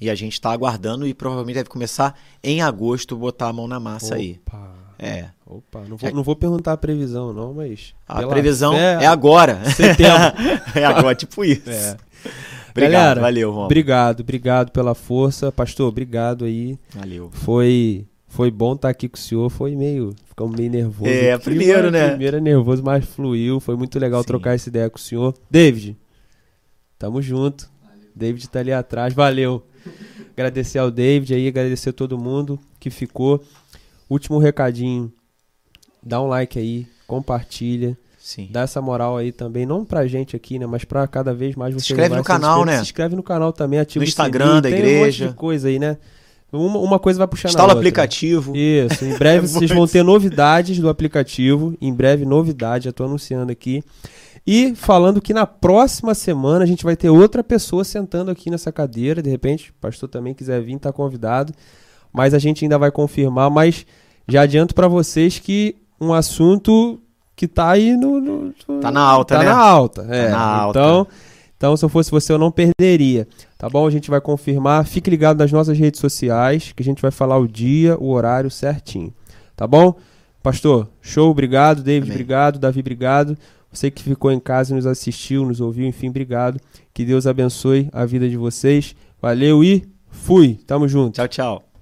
E a gente está aguardando e provavelmente deve começar em agosto botar a mão na massa aí. Opa. É. Opa, não vou, não vou perguntar a previsão, não, mas. A previsão fé- é agora. Setembro. <laughs> é agora, tipo <laughs> isso. É. Obrigado, Galera, valeu, Romulo. Obrigado, obrigado pela força. Pastor, obrigado aí. Valeu. Foi, foi bom estar aqui com o senhor. Foi meio. Ficamos meio nervoso. É, aqui, primeiro, né? Primeiro é nervoso, mas fluiu. Foi muito legal Sim. trocar essa ideia com o senhor. David, tamo junto. David tá ali atrás. Valeu. Agradecer ao David aí, agradecer a todo mundo que ficou. Último recadinho. Dá um like aí, compartilha. Sim. Dá essa moral aí também, não pra gente aqui, né? Mas pra cada vez mais você Se inscreve no canal, inscreva- né? Se inscreve no canal também, ativa No o Instagram sininho, da tem um monte igreja. de coisa aí, né? Uma, uma coisa vai puxando Instala a o outra. aplicativo. Isso, em breve <laughs> É vocês vão ter novidades do aplicativo. Em breve, novidade, já tô anunciando aqui. E falando que na próxima semana a gente vai ter outra pessoa sentando aqui nessa cadeira. De repente, o pastor também quiser vir, tá convidado. Mas a gente ainda vai confirmar. Mas já adianto pra vocês que um assunto que tá aí no. no- Tá na alta, tá né? na alta. é. na alta. Então, então, se eu fosse você, eu não perderia. Tá bom? A gente vai confirmar. Fique ligado nas nossas redes sociais, que a gente vai falar o dia, o horário certinho. Tá bom? Pastor, show, obrigado. David, Amém. obrigado. Davi, obrigado. Você que ficou em casa e nos assistiu, nos ouviu, enfim, obrigado. Que Deus abençoe a vida de vocês. Valeu e fui. Tamo junto. Tchau, tchau.